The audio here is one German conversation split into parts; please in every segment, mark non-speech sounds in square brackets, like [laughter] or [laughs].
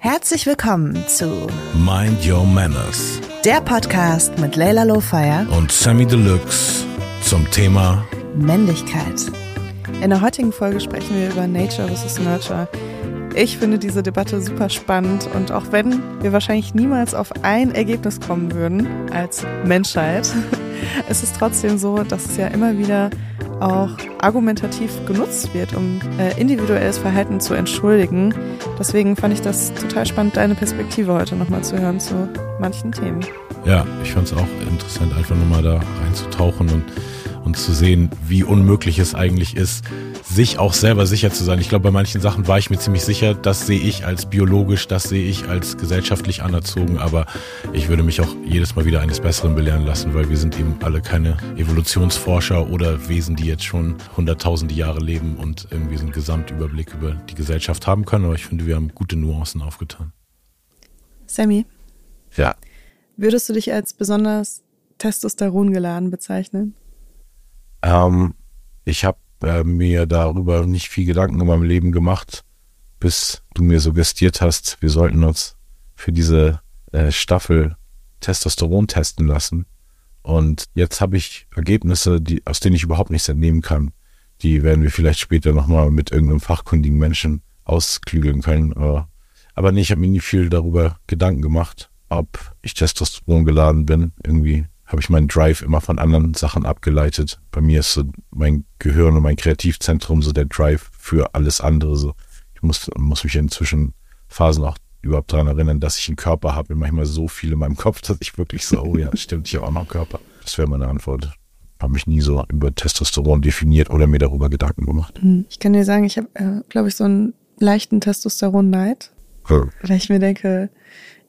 Herzlich willkommen zu Mind Your Manners der Podcast mit Leila Lowfire und Sammy Deluxe zum Thema Männlichkeit. In der heutigen Folge sprechen wir über Nature vs. Nurture. Ich finde diese Debatte super spannend und auch wenn wir wahrscheinlich niemals auf ein Ergebnis kommen würden als Menschheit, [laughs] es ist trotzdem so, dass es ja immer wieder auch argumentativ genutzt wird, um äh, individuelles Verhalten zu entschuldigen. Deswegen fand ich das total spannend, deine Perspektive heute nochmal zu hören zu manchen Themen. Ja, ich fand es auch interessant, einfach nochmal da reinzutauchen und, und zu sehen, wie unmöglich es eigentlich ist, sich auch selber sicher zu sein. Ich glaube, bei manchen Sachen war ich mir ziemlich sicher, das sehe ich als biologisch, das sehe ich als gesellschaftlich anerzogen, aber ich würde mich auch jedes Mal wieder eines Besseren belehren lassen, weil wir sind eben alle keine Evolutionsforscher oder Wesen, die jetzt schon hunderttausende Jahre leben und irgendwie so einen Gesamtüberblick über die Gesellschaft haben können. Aber ich finde, wir haben gute Nuancen aufgetan. Sammy? Ja. Würdest du dich als besonders Testosteron geladen bezeichnen? Ähm, ich habe äh, mir darüber nicht viel Gedanken in meinem Leben gemacht, bis du mir suggestiert hast, wir sollten uns für diese äh, Staffel Testosteron testen lassen. Und jetzt habe ich Ergebnisse, die, aus denen ich überhaupt nichts entnehmen kann. Die werden wir vielleicht später nochmal mit irgendeinem fachkundigen Menschen ausklügeln können. Aber nee, ich habe mir nie viel darüber Gedanken gemacht, ob ich Testosteron geladen bin. Irgendwie habe ich meinen Drive immer von anderen Sachen abgeleitet. Bei mir ist so mein Gehirn und mein Kreativzentrum so der Drive für alles andere. So, ich muss, muss mich inzwischen Phasen auch überhaupt daran erinnern, dass ich einen Körper habe. Manchmal so viel in meinem Kopf, dass ich wirklich so, oh ja, stimmt, ich habe auch noch einen Körper. Das wäre meine Antwort. Habe mich nie so über Testosteron definiert oder mir darüber Gedanken gemacht. Hm, ich kann dir sagen, ich habe, äh, glaube ich, so einen leichten Testosteron-Neid. Weil ich mir denke,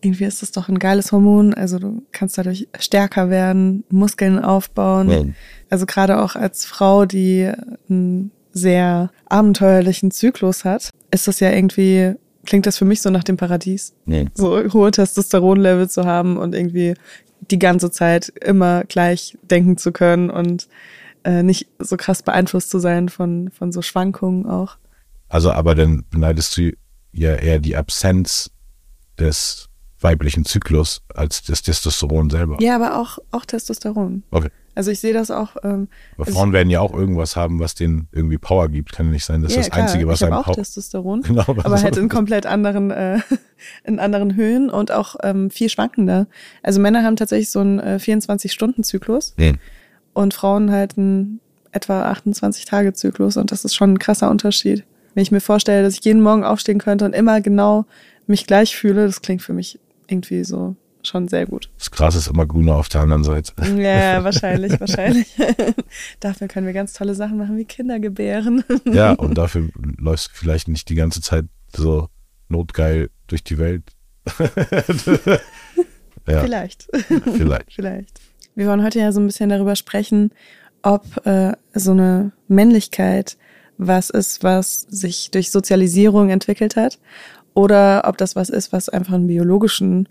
irgendwie ist das doch ein geiles Hormon. Also du kannst dadurch stärker werden, Muskeln aufbauen. Ja. Also gerade auch als Frau, die einen sehr abenteuerlichen Zyklus hat, ist das ja irgendwie, klingt das für mich so nach dem Paradies. Nee. So hohe Testosteronlevel zu haben und irgendwie die ganze Zeit immer gleich denken zu können und äh, nicht so krass beeinflusst zu sein von, von so Schwankungen auch. Also, aber dann beneidest du ja eher die Absenz des weiblichen Zyklus als das Testosteron selber. Ja, aber auch, auch Testosteron. Okay. Also ich sehe das auch. Ähm, Aber also Frauen werden ja auch irgendwas haben, was denen irgendwie Power gibt. Kann ja nicht sein, dass ja, das klar, Einzige, was ich habe einem auch Power... Testosteron, [laughs] Genau, aber halt in komplett anderen, äh, [laughs] in anderen Höhen und auch ähm, viel schwankender. Also Männer haben tatsächlich so einen äh, 24-Stunden-Zyklus Nee. und Frauen halt einen etwa 28-Tage-Zyklus und das ist schon ein krasser Unterschied. Wenn ich mir vorstelle, dass ich jeden Morgen aufstehen könnte und immer genau mich gleich fühle, das klingt für mich irgendwie so schon sehr gut. Das Gras ist immer grüner auf der anderen Seite. Ja, [laughs] wahrscheinlich, wahrscheinlich. [laughs] Dafür können wir ganz tolle Sachen machen wie Kinder gebären. [laughs] Ja, und dafür läufst du vielleicht nicht die ganze Zeit so notgeil durch die Welt. ja, Vielleicht. vielleicht. Vielleicht. Wir wollen heute ja so ein bisschen darüber sprechen, ob äh, so eine Männlichkeit was ist, was sich durch Sozialisierung entwickelt hat, oder ob das was ist, was einfach einen biologischen,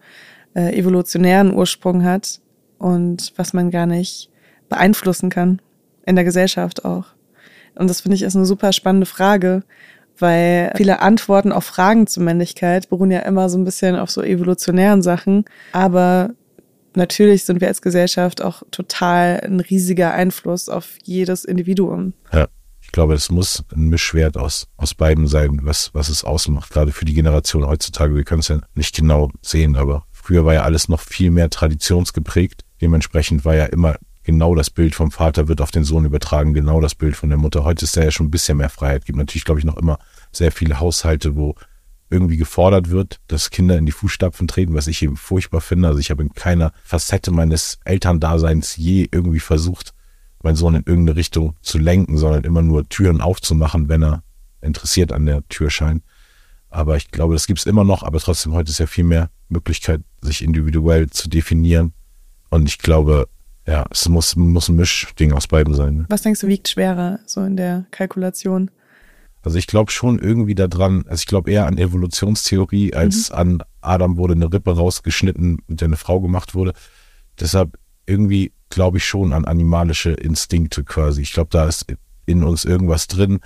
äh, evolutionären Ursprung hat und was man gar nicht beeinflussen kann, in der Gesellschaft auch. Und das finde ich ist eine super spannende Frage, weil viele Antworten auf Fragen zur Männlichkeit beruhen ja immer so ein bisschen auf so evolutionären Sachen, aber natürlich sind wir als Gesellschaft auch total ein riesiger Einfluss auf jedes Individuum. Ja. Ich glaube, es muss ein Mischwert aus, aus beiden sein, was, was es ausmacht. Gerade für die Generation heutzutage. Wir können es ja nicht genau sehen, aber früher war ja alles noch viel mehr traditionsgeprägt. Dementsprechend war ja immer genau das Bild vom Vater wird auf den Sohn übertragen, genau das Bild von der Mutter. Heute ist da ja schon ein bisschen mehr Freiheit. Gibt natürlich, glaube ich, noch immer sehr viele Haushalte, wo irgendwie gefordert wird, dass Kinder in die Fußstapfen treten, was ich eben furchtbar finde. Also ich habe in keiner Facette meines Elterndaseins je irgendwie versucht, meinen Sohn in irgendeine Richtung zu lenken, sondern immer nur Türen aufzumachen, wenn er interessiert an der Tür scheint. Aber ich glaube, das gibt es immer noch, aber trotzdem heute ist ja viel mehr Möglichkeit, sich individuell zu definieren. Und ich glaube, ja, es muss, muss ein Mischding aus beiden sein. Ne? Was denkst du, wiegt schwerer so in der Kalkulation? Also ich glaube schon irgendwie daran, also ich glaube eher an Evolutionstheorie als an Adam wurde eine Rippe rausgeschnitten, mit der eine Frau gemacht wurde. Deshalb irgendwie glaube ich schon an animalische Instinkte quasi. Ich glaube, da ist in uns irgendwas drin,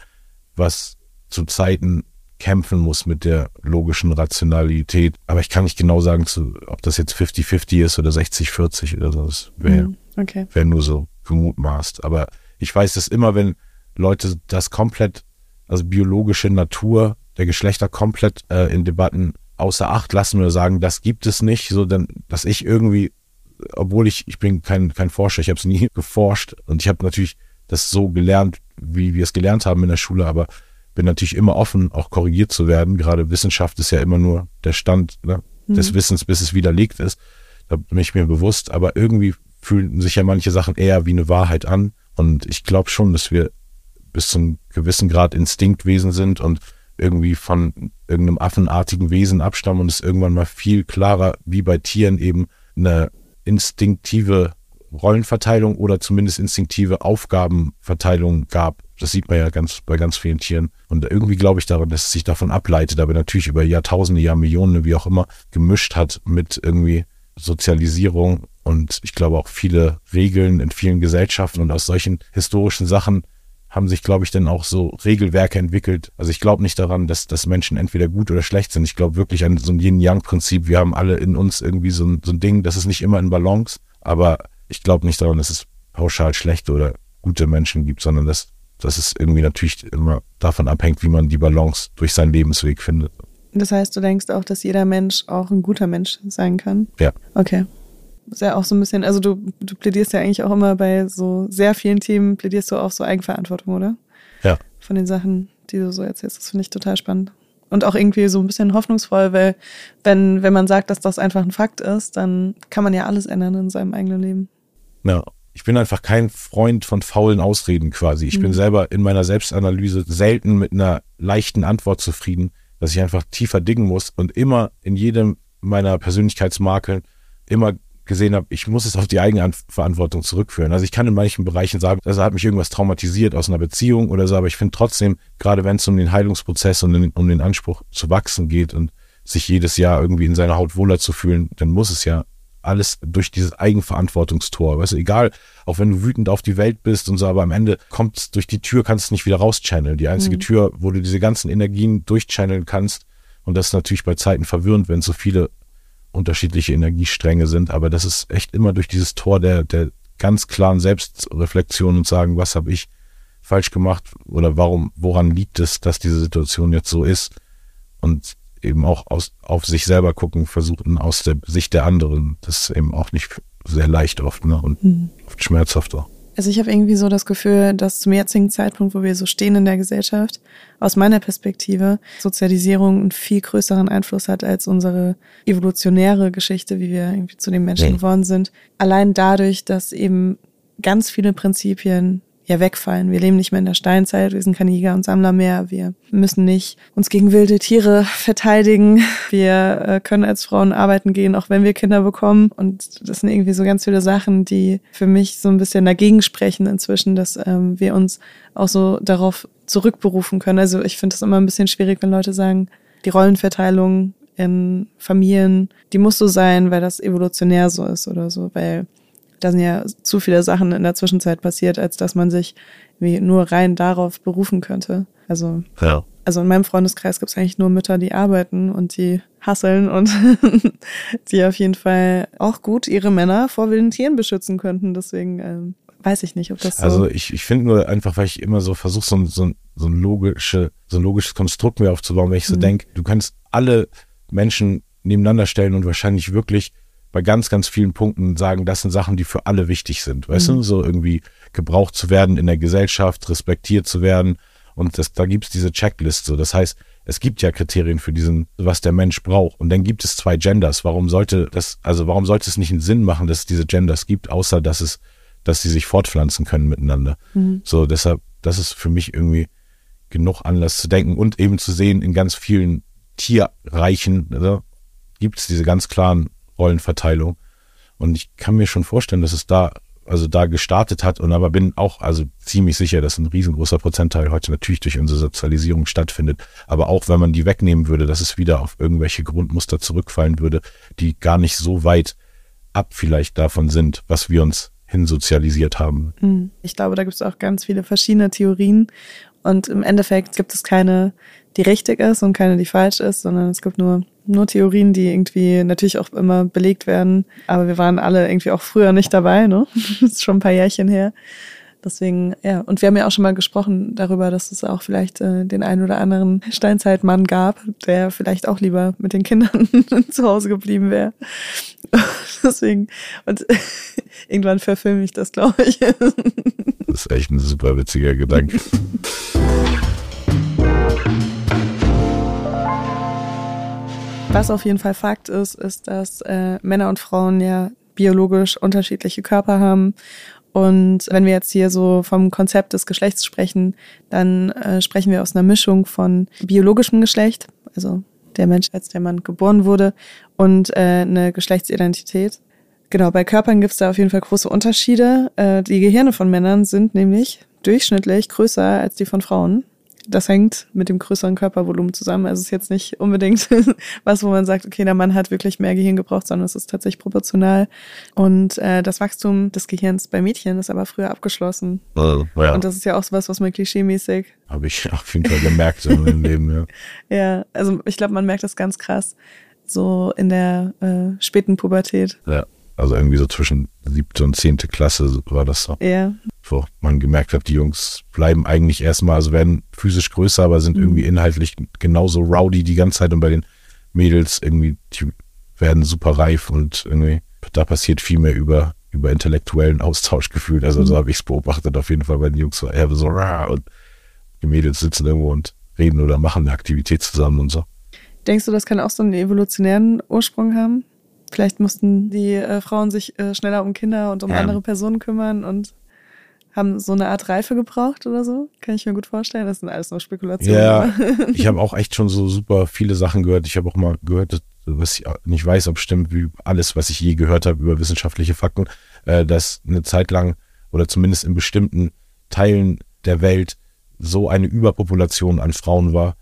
was zu Zeiten kämpfen muss mit der logischen Rationalität. Aber ich kann nicht genau sagen, zu, ob das jetzt 50-50 ist oder 60-40 oder so. Das wäre Mhm, Okay. wär nur so gemutmaßt. Aber ich weiß, dass immer, wenn Leute das komplett, also biologische Natur der Geschlechter komplett äh, in Debatten außer Acht lassen oder sagen, das gibt es nicht, so dann, dass ich irgendwie, obwohl ich, ich bin kein, kein Forscher, ich habe es nie [laughs] geforscht und ich habe natürlich das so gelernt, wie wir es gelernt haben in der Schule, aber bin natürlich immer offen, auch korrigiert zu werden. Gerade Wissenschaft ist ja immer nur der Stand ne, des Wissens, bis es widerlegt ist. Da bin ich mir bewusst, aber irgendwie fühlen sich ja manche Sachen eher wie eine Wahrheit an. Und ich glaube schon, dass wir bis zum gewissen Grad Instinktwesen sind und irgendwie von irgendeinem affenartigen Wesen abstammen und es irgendwann mal viel klarer, wie bei Tieren eben eine instinktive Rollenverteilung oder zumindest instinktive Aufgabenverteilung gab. Das sieht man ja ganz bei ganz vielen Tieren. Und irgendwie glaube ich daran, dass es sich davon ableitet, aber natürlich über Jahrtausende, Jahrmillionen, wie auch immer, gemischt hat mit irgendwie Sozialisierung und ich glaube auch viele Regeln in vielen Gesellschaften und aus solchen historischen Sachen haben sich, glaube ich, dann auch so Regelwerke entwickelt. Also ich glaube nicht daran, dass, dass Menschen entweder gut oder schlecht sind. Ich glaube wirklich an so ein Yin-Yang-Prinzip. Wir haben alle in uns irgendwie so ein, so ein Ding, das ist nicht immer in Balance, aber ich glaube nicht daran, dass es pauschal schlechte oder gute Menschen gibt, sondern dass, dass es irgendwie natürlich immer davon abhängt, wie man die Balance durch seinen Lebensweg findet. Das heißt, du denkst auch, dass jeder Mensch auch ein guter Mensch sein kann? Ja. Okay. Ist ja auch so ein bisschen, also du, du plädierst ja eigentlich auch immer bei so sehr vielen Themen, plädierst du auch so Eigenverantwortung, oder? Ja. Von den Sachen, die du so erzählst. Das finde ich total spannend. Und auch irgendwie so ein bisschen hoffnungsvoll, weil wenn, wenn man sagt, dass das einfach ein Fakt ist, dann kann man ja alles ändern in seinem eigenen Leben. Ja. Ich bin einfach kein Freund von faulen Ausreden quasi. Ich bin selber in meiner Selbstanalyse selten mit einer leichten Antwort zufrieden, dass ich einfach tiefer dingen muss und immer in jedem meiner Persönlichkeitsmakeln immer gesehen habe, ich muss es auf die Eigenverantwortung zurückführen. Also ich kann in manchen Bereichen sagen, das hat mich irgendwas traumatisiert aus einer Beziehung oder so, aber ich finde trotzdem, gerade wenn es um den Heilungsprozess und um den Anspruch zu wachsen geht und sich jedes Jahr irgendwie in seiner Haut wohler zu fühlen, dann muss es ja alles durch dieses Eigenverantwortungstor. Weißt du, egal, auch wenn du wütend auf die Welt bist und so, aber am Ende kommt durch die Tür, kannst du nicht wieder rauschanneln. Die einzige Tür, wo du diese ganzen Energien durchchanneln kannst. Und das ist natürlich bei Zeiten verwirrend, wenn so viele unterschiedliche Energiestränge sind. Aber das ist echt immer durch dieses Tor der, der ganz klaren Selbstreflexion und sagen, was habe ich falsch gemacht oder warum, woran liegt es, dass diese Situation jetzt so ist? Und eben auch aus, auf sich selber gucken, versuchen aus der Sicht der anderen. Das ist eben auch nicht sehr leicht oft ne? und oft schmerzhaft auch. Also ich habe irgendwie so das Gefühl, dass zum jetzigen Zeitpunkt, wo wir so stehen in der Gesellschaft, aus meiner Perspektive Sozialisierung einen viel größeren Einfluss hat als unsere evolutionäre Geschichte, wie wir irgendwie zu den Menschen geworden sind. Allein dadurch, dass eben ganz viele Prinzipien ja wegfallen. Wir leben nicht mehr in der Steinzeit, wir sind keine Jäger und Sammler mehr, wir müssen nicht uns gegen wilde Tiere [laughs] verteidigen, wir äh, können als Frauen arbeiten gehen, auch wenn wir Kinder bekommen. Und das sind irgendwie so ganz viele Sachen, die für mich so ein bisschen dagegen sprechen inzwischen, dass ähm, wir uns auch so darauf zurückberufen können. Also ich finde es immer ein bisschen schwierig, wenn Leute sagen, die Rollenverteilung in Familien, die muss so sein, weil das evolutionär so ist oder so, weil da sind ja zu viele Sachen in der Zwischenzeit passiert, als dass man sich wie nur rein darauf berufen könnte. Also, Ja. also in meinem Freundeskreis gibt es eigentlich nur Mütter, die arbeiten und die hasseln und [laughs] die auf jeden Fall auch gut ihre Männer vor wilden Tieren beschützen könnten. Deswegen ähm, weiß ich nicht, ob das so. Also ich, ich finde nur einfach, weil ich immer so versuche, so, ein- so, ein- so, ein logische, so ein logisches Konstrukt mir aufzubauen, wenn ich so denke, du kannst alle Menschen nebeneinander stellen und wahrscheinlich wirklich bei ganz, ganz vielen Punkten sagen, das sind Sachen, die für alle wichtig sind. Weißt du, so irgendwie gebraucht zu werden in der Gesellschaft, respektiert zu werden. Und das, da gibt's diese Checklist. So. Das heißt, es gibt ja Kriterien für diesen, was der Mensch braucht. Und dann gibt es zwei Genders. Warum sollte das, also warum sollte es nicht einen Sinn machen, dass es diese Genders gibt, außer dass es, dass sie sich fortpflanzen können miteinander. So, deshalb, das ist für mich irgendwie genug Anlass zu denken und eben zu sehen, in ganz vielen Tierreichen ne, gibt es diese ganz klaren Rollenverteilung. Und ich kann mir schon vorstellen, dass es da, also da gestartet hat und aber bin auch also ziemlich sicher, dass ein riesengroßer Prozentteil heute natürlich durch unsere Sozialisierung stattfindet. Aber auch wenn man die wegnehmen würde, dass es wieder auf irgendwelche Grundmuster zurückfallen würde, die gar nicht so weit ab vielleicht davon sind, was wir uns hinsozialisiert haben. Mhm. Ich glaube, da gibt es auch ganz viele verschiedene Theorien. Und im Endeffekt gibt es keine, die richtig ist und keine, die falsch ist, sondern es gibt nur, nur Theorien, die irgendwie natürlich auch immer belegt werden. Aber wir waren alle irgendwie auch früher nicht dabei, ne? [laughs] Das ist schon ein paar Jährchen her. Deswegen, ja, und wir haben ja auch schon mal gesprochen darüber, dass es auch vielleicht äh, den einen oder anderen Steinzeitmann gab, der vielleicht auch lieber mit den Kindern [laughs] zu Hause geblieben wäre. [laughs] Deswegen, und irgendwann verfilme ich das, glaube ich. das ist echt ein super witziger Gedanke. Was auf jeden Fall Fakt ist, ist, dass äh, Männer und Frauen ja biologisch unterschiedliche Körper haben und wenn wir jetzt hier so vom Konzept des Geschlechts sprechen, dann äh, sprechen wir aus einer Mischung von biologischem Geschlecht, also der Mensch, als der Mann geboren wurde, und äh, eine Geschlechtsidentität. Genau, bei Körpern gibt es da auf jeden Fall große Unterschiede. Äh, die Gehirne von Männern sind nämlich durchschnittlich größer als die von Frauen das hängt mit dem größeren Körpervolumen zusammen. Also es ist jetzt nicht unbedingt [laughs] was, wo man sagt, okay, der Mann hat wirklich mehr Gehirn gebraucht, sondern es ist tatsächlich proportional. Und äh, das Wachstum des Gehirns bei Mädchen ist aber früher abgeschlossen. Also, ja. Und das ist ja auch sowas, was man klischeemäßig. Habe ich auf jeden Fall gemerkt in meinem [laughs] Leben, ja. Ja, also ich glaube, man merkt das ganz krass so in der äh, späten Pubertät. Ja. Also irgendwie so zwischen siebte und zehnte Klasse war das so. Ja. Wo man gemerkt hat, die Jungs bleiben eigentlich erstmal, also werden physisch größer, aber sind mhm. irgendwie inhaltlich genauso rowdy die ganze Zeit und bei den Mädels irgendwie, die werden super reif und irgendwie, da passiert viel mehr über, über intellektuellen Austausch gefühlt. Also mhm. so habe ich es beobachtet auf jeden Fall bei den Jungs war eher so und die Mädels sitzen irgendwo und reden oder machen eine Aktivität zusammen und so. Denkst du, das kann auch so einen evolutionären Ursprung haben? Vielleicht mussten die äh, Frauen sich äh, schneller um Kinder und um ja. andere Personen kümmern und haben so eine Art Reife gebraucht oder so. Kann ich mir gut vorstellen. Das sind alles nur Spekulationen. Ja, [laughs] ich habe auch echt schon so super viele Sachen gehört. Ich habe auch mal gehört, was ich nicht weiß, ob stimmt, wie alles, was ich je gehört habe über wissenschaftliche Fakten, äh, dass eine Zeit lang oder zumindest in bestimmten Teilen der Welt so eine Überpopulation an Frauen war,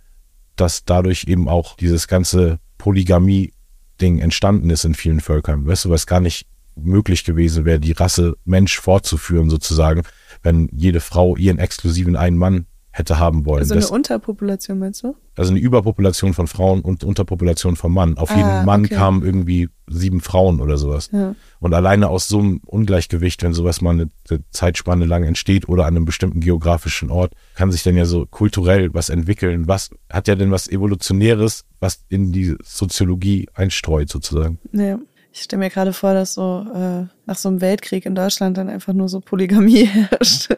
dass dadurch eben auch dieses ganze Polygamie Ding entstanden ist in vielen Völkern. Weißt du, was gar nicht möglich gewesen wäre, die Rasse Mensch fortzuführen sozusagen, wenn jede Frau ihren exklusiven einen Mann hätte haben wollen. Also eine das, Unterpopulation meinst du? Also eine Überpopulation von Frauen und Unterpopulation von Mann. Auf ah, jeden Mann okay. kamen irgendwie sieben Frauen oder sowas. Ja. Und alleine aus so einem Ungleichgewicht, wenn sowas mal eine, eine Zeitspanne lang entsteht oder an einem bestimmten geografischen Ort, kann sich dann ja so kulturell was entwickeln. Was hat ja denn was Evolutionäres, was in die Soziologie einstreut sozusagen. Ja. Ich stelle mir gerade vor, dass so äh, nach so einem Weltkrieg in Deutschland dann einfach nur so Polygamie [laughs] herrscht.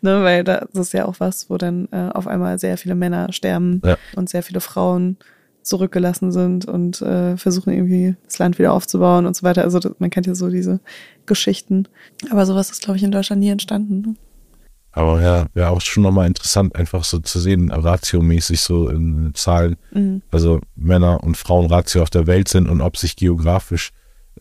ne, weil das ist ja auch was, wo dann äh, auf einmal sehr viele Männer sterben ja. und sehr viele Frauen zurückgelassen sind und äh, versuchen irgendwie das Land wieder aufzubauen und so weiter. Also das, man kennt ja so diese Geschichten. Aber sowas ist, glaube ich, in Deutschland nie entstanden. Ne? Aber ja, wäre auch schon nochmal interessant, einfach so zu sehen, ratiomäßig so in Zahlen, mhm. also Männer und Frauen Ratio auf der Welt sind und ob sich geografisch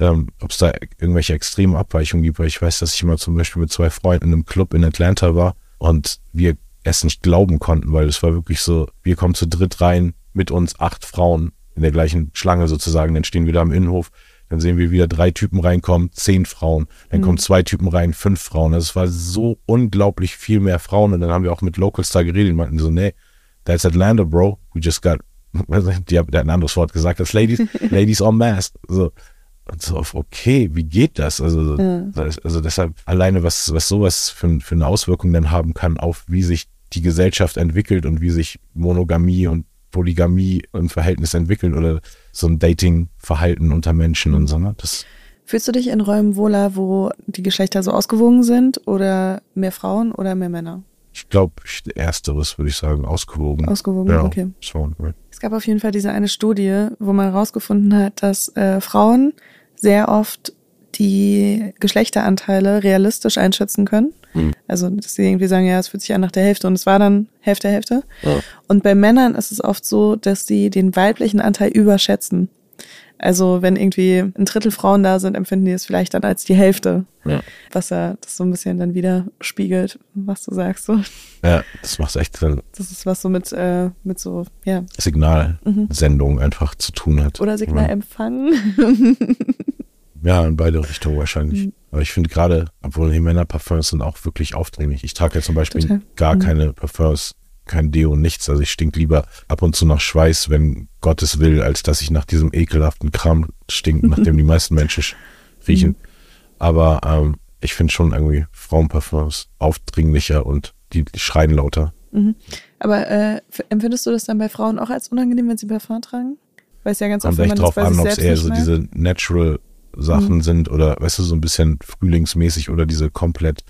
ähm, ob es da irgendwelche extremen Abweichungen gibt, weil ich weiß, dass ich mal zum Beispiel mit zwei Freunden in einem Club in Atlanta war und wir es nicht glauben konnten, weil es war wirklich so, wir kommen zu dritt rein, mit uns acht Frauen in der gleichen Schlange sozusagen, dann stehen wir da im Innenhof, dann sehen wir wieder drei Typen reinkommen, zehn Frauen, dann mhm. kommen zwei Typen rein, fünf Frauen. Also es war so unglaublich viel mehr Frauen und dann haben wir auch mit Locals da geredet und meinten so, nee, that's Atlanta, bro, we just got, [laughs] die haben ein anderes Wort gesagt, das Ladies, [laughs] Ladies en masse. So, und so auf, okay, wie geht das? Also, ja. also deshalb alleine, was, was sowas für, für eine Auswirkung dann haben kann auf, wie sich die Gesellschaft entwickelt und wie sich Monogamie und Polygamie im Verhältnis entwickelt oder so ein Dating-Verhalten unter Menschen und so. Ne? Das Fühlst du dich in Räumen wohler, wo die Geschlechter so ausgewogen sind oder mehr Frauen oder mehr Männer? Ich glaube, ersteres würde ich sagen, ausgewogen. Ausgewogen, ja, okay. Es gab auf jeden Fall diese eine Studie, wo man herausgefunden hat, dass äh, Frauen sehr oft die Geschlechteranteile realistisch einschätzen können. Mhm. Also, dass sie irgendwie sagen, ja, es fühlt sich an nach der Hälfte und es war dann Hälfte, Hälfte. Ja. Und bei Männern ist es oft so, dass sie den weiblichen Anteil überschätzen. Also, wenn irgendwie ein Drittel Frauen da sind, empfinden die es vielleicht dann als die Hälfte. Ja. Was ja das so ein bisschen dann wieder spiegelt, was du sagst. So. Ja, das macht echt Sinn. Das ist was so mit, äh, mit so, ja. Signalsendung mhm. einfach zu tun hat. Oder Signalempfang. ja, [laughs] in beide Richtungen wahrscheinlich. Mhm. Aber ich finde gerade, obwohl die Männerparfums sind auch wirklich aufdringlich. Ich trage ja zum Beispiel Total. gar Mhm. keine Parfums, kein Deo, nichts. Also ich stink lieber ab und zu nach Schweiß, wenn Gottes will, als dass ich nach diesem ekelhaften Kram stinke, nachdem die meisten Menschen sch- riechen. Aber ähm, ich finde schon irgendwie Frauenparfums aufdringlicher und die, die schreien lauter. Mhm. Aber äh, empfindest du das dann bei Frauen auch als unangenehm, wenn sie Parfum tragen? Weil es ja ganz oft, Kommt wenn echt man das drauf bei an, ob es eher so diese Natural Sachen Mhm. sind oder, weißt du, so ein bisschen frühlingsmäßig oder diese komplett,